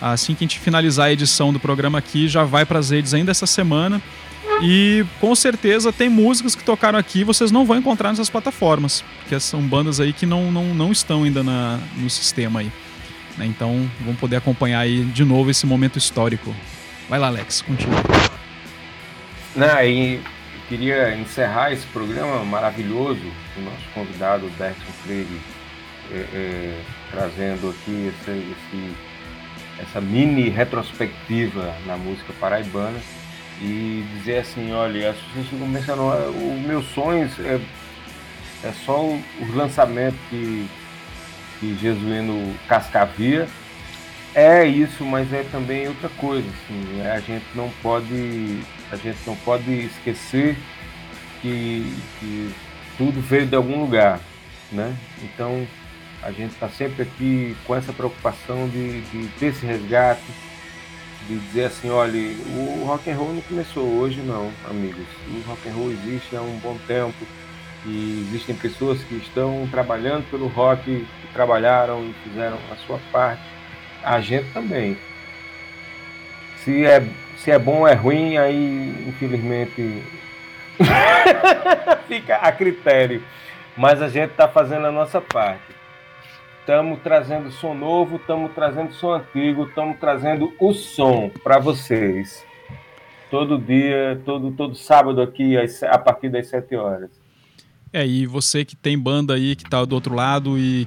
Assim que a gente finalizar a edição do programa aqui, já vai para as redes ainda essa semana. E com certeza tem músicas que tocaram aqui vocês não vão encontrar nessas plataformas, porque são bandas aí que não, não, não estão ainda na, no sistema aí. Né? Então vão poder acompanhar aí de novo esse momento histórico. Vai lá, Alex, contigo. Não, e queria encerrar esse programa maravilhoso o nosso convidado Berton Freire é, é, trazendo aqui esse, esse- essa mini retrospectiva na música paraibana e dizer assim, olha, a Associação Convencional, o meus sonhos é, é só os lançamentos que, que Jesuíno Cascavia é isso, mas é também outra coisa, assim, a gente não pode a gente não pode esquecer que, que tudo veio de algum lugar, né? Então a gente está sempre aqui com essa preocupação de, de ter esse resgate, de dizer assim, olha, o rock and roll não começou hoje não, amigos. O rock and roll existe há um bom tempo e existem pessoas que estão trabalhando pelo rock, que trabalharam e fizeram a sua parte. A gente também. Se é, se é bom ou é ruim, aí infelizmente fica a critério. Mas a gente está fazendo a nossa parte. Estamos trazendo som novo, estamos trazendo som antigo, estamos trazendo o som para vocês. Todo dia, todo, todo sábado aqui, a partir das 7 horas. É, e você que tem banda aí, que tá do outro lado e.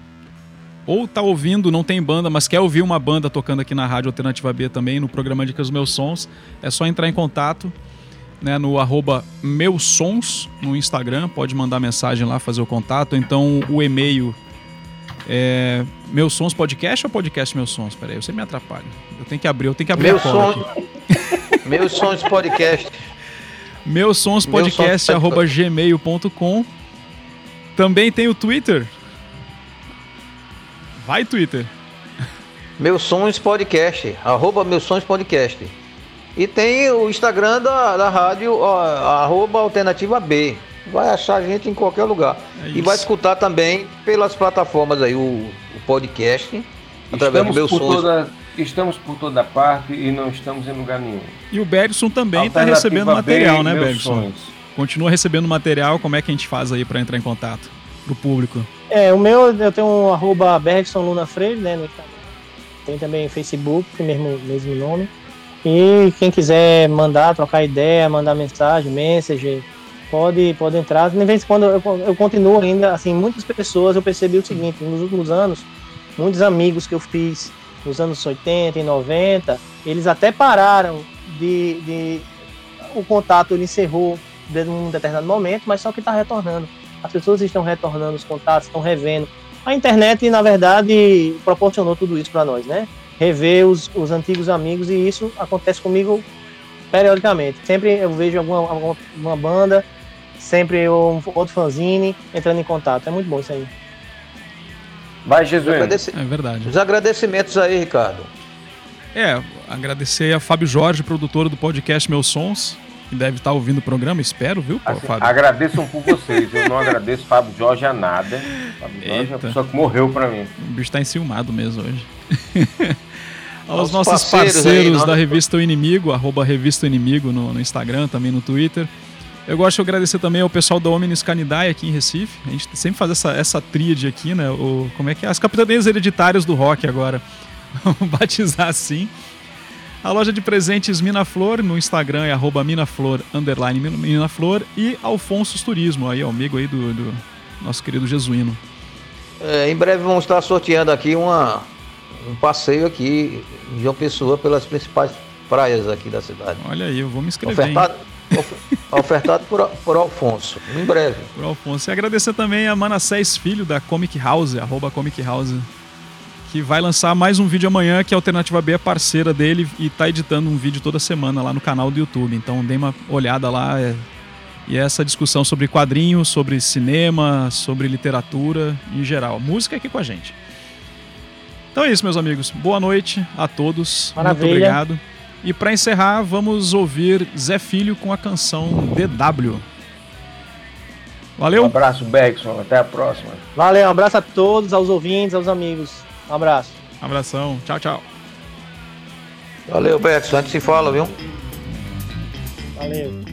Ou tá ouvindo, não tem banda, mas quer ouvir uma banda tocando aqui na Rádio Alternativa B também, no programa Dicas Meus Sons, é só entrar em contato né, no arroba Meus Sons no Instagram, pode mandar mensagem lá, fazer o contato, ou então o e-mail é Meus Sons Podcast ou Podcast Meus Sons? Peraí, você me atrapalha. Eu tenho que abrir, eu tenho que abrir Meu a cola som, meus sons podcast. Meus sons podcast sons arroba gmail.com. Também tem o Twitter. Vai, Twitter. Meus Sons Podcast, arroba Meus Sons Podcast. E tem o Instagram da, da rádio, ó, arroba Alternativa B. Vai achar a gente em qualquer lugar. É e vai escutar também pelas plataformas aí, o, o podcast, através do Estamos Meus por, Sons. toda, estamos por toda parte e não estamos em lugar nenhum. E o Bergson também está recebendo B, material, né, meus Bergson? sonhos. Continua recebendo material. Como é que a gente faz aí para entrar em contato pro público? É, o meu, eu tenho um arroba Freire, né, no Instagram. Tem também Facebook, mesmo, mesmo nome. E quem quiser mandar, trocar ideia, mandar mensagem, message, pode, pode entrar. De vez em quando eu, eu continuo ainda, assim, muitas pessoas, eu percebi o seguinte, nos últimos anos, muitos amigos que eu fiz nos anos 80 e 90, eles até pararam de... de o contato ele encerrou de um determinado momento, mas só que está retornando. As pessoas estão retornando os contatos, estão revendo. A internet, na verdade, proporcionou tudo isso para nós, né? Rever os, os antigos amigos e isso acontece comigo periodicamente. Sempre eu vejo alguma, alguma uma banda, sempre um outro fanzine entrando em contato. É muito bom isso aí. Vai, Jesus. Agradece- É verdade. Os agradecimentos aí, Ricardo. É, agradecer a Fábio Jorge, produtor do podcast Meus Sons, que deve estar ouvindo o programa, espero, viu, pô, Assim, Fábio? agradeçam por vocês. Eu não agradeço Fábio Jorge a nada. Fábio Jorge é Eita. a pessoa que morreu pra mim. O bicho tá enciumado mesmo hoje. aos nossos parceiros parceiros, aí, nós- da revista O Inimigo, arroba revista O Inimigo no, no Instagram, também no Twitter. Eu gosto de agradecer também ao pessoal da Omnis Canidae aqui em Recife. A gente sempre faz essa, essa tríade aqui, né? O, como é que é? As capitanias hereditárias do rock agora. Vamos batizar assim. A loja de presentes Minaflor, no Instagram é arroba Minaflor, underline Minaflor. E Alfonsos Turismo, aí, amigo aí do, do nosso querido Jesuíno. É, em breve vamos estar sorteando aqui uma, um passeio aqui em João Pessoa pelas principais praias aqui da cidade. Olha aí, eu vou me inscrever. Ofertado, of- ofertado por, por Alfonso. Em breve. Pro Alfonso. E agradecer também a Manassés Filho, da Comic House, arroba Comic House, que vai lançar mais um vídeo amanhã, que a Alternativa B é parceira dele e tá editando um vídeo toda semana lá no canal do YouTube. Então dê uma olhada lá. é- E essa discussão sobre quadrinhos, sobre cinema, sobre literatura em geral. Música aqui com a gente. Então é isso, meus amigos. Boa noite a todos. Maravilha. Muito obrigado. E para encerrar, vamos ouvir Zé Filho com a canção DW. Um Valeu! abraço, Bergson. Até a próxima. Valeu, um abraço a todos, aos ouvintes, aos amigos. Um abraço. Abração. Tchau, tchau. Valeu, Beto. A gente se fala, viu? Valeu.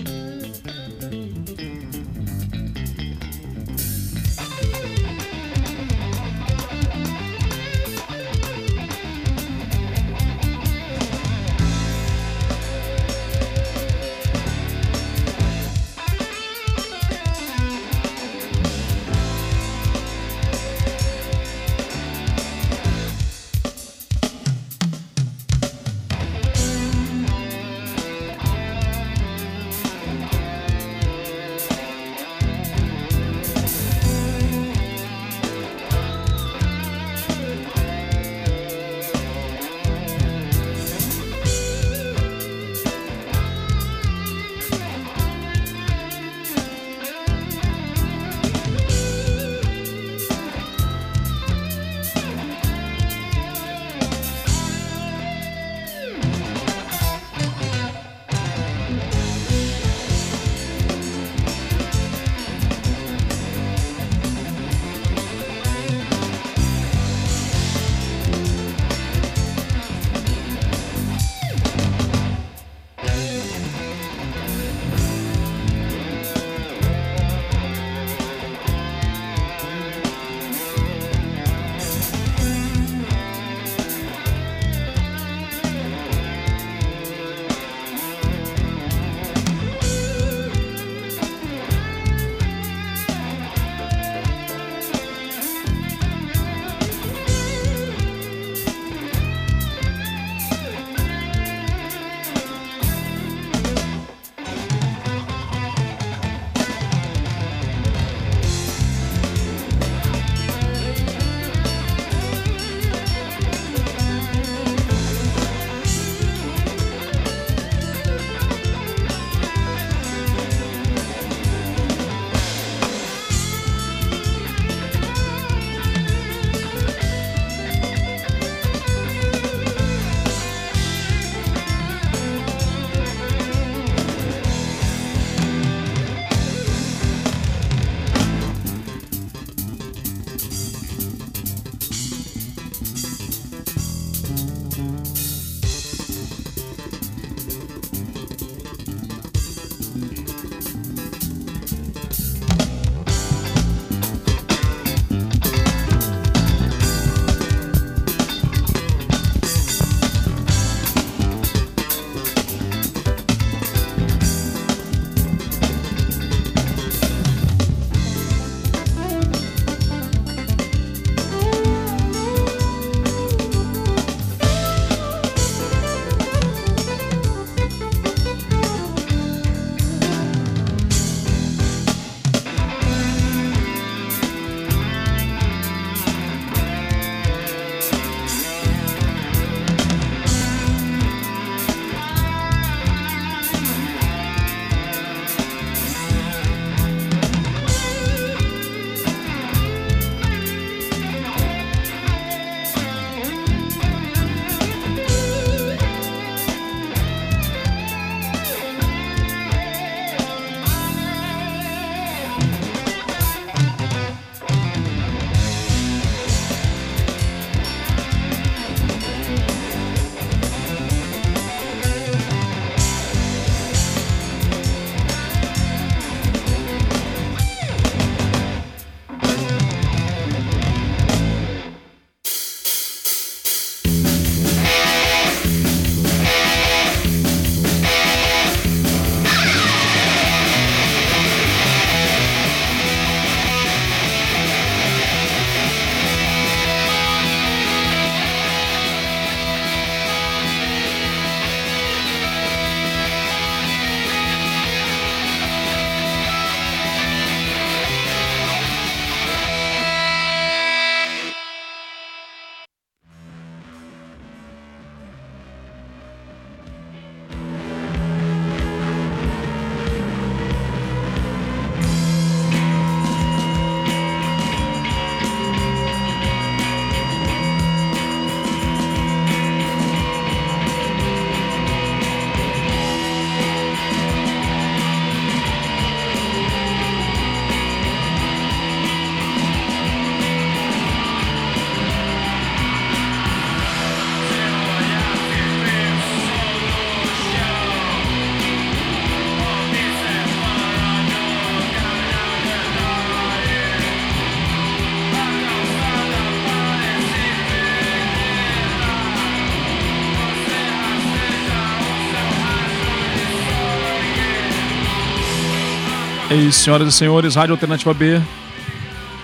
É senhoras e senhores, Rádio Alternativa B,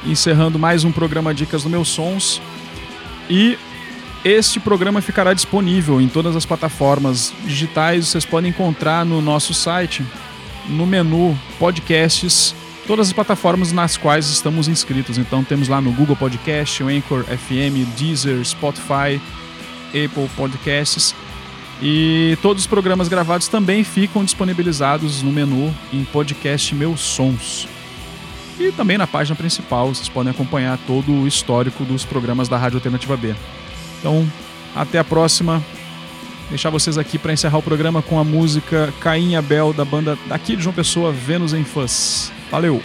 encerrando mais um programa Dicas do Meus Sons. E este programa ficará disponível em todas as plataformas digitais. Vocês podem encontrar no nosso site, no menu Podcasts, todas as plataformas nas quais estamos inscritos. Então temos lá no Google Podcast, o Anchor FM, Deezer, Spotify, Apple Podcasts. E todos os programas gravados também ficam disponibilizados no menu em podcast Meus Sons. E também na página principal vocês podem acompanhar todo o histórico dos programas da Rádio Alternativa B. Então, até a próxima. Deixar vocês aqui para encerrar o programa com a música Caim Abel da banda daqui de João Pessoa, Vênus em Fãs. Valeu!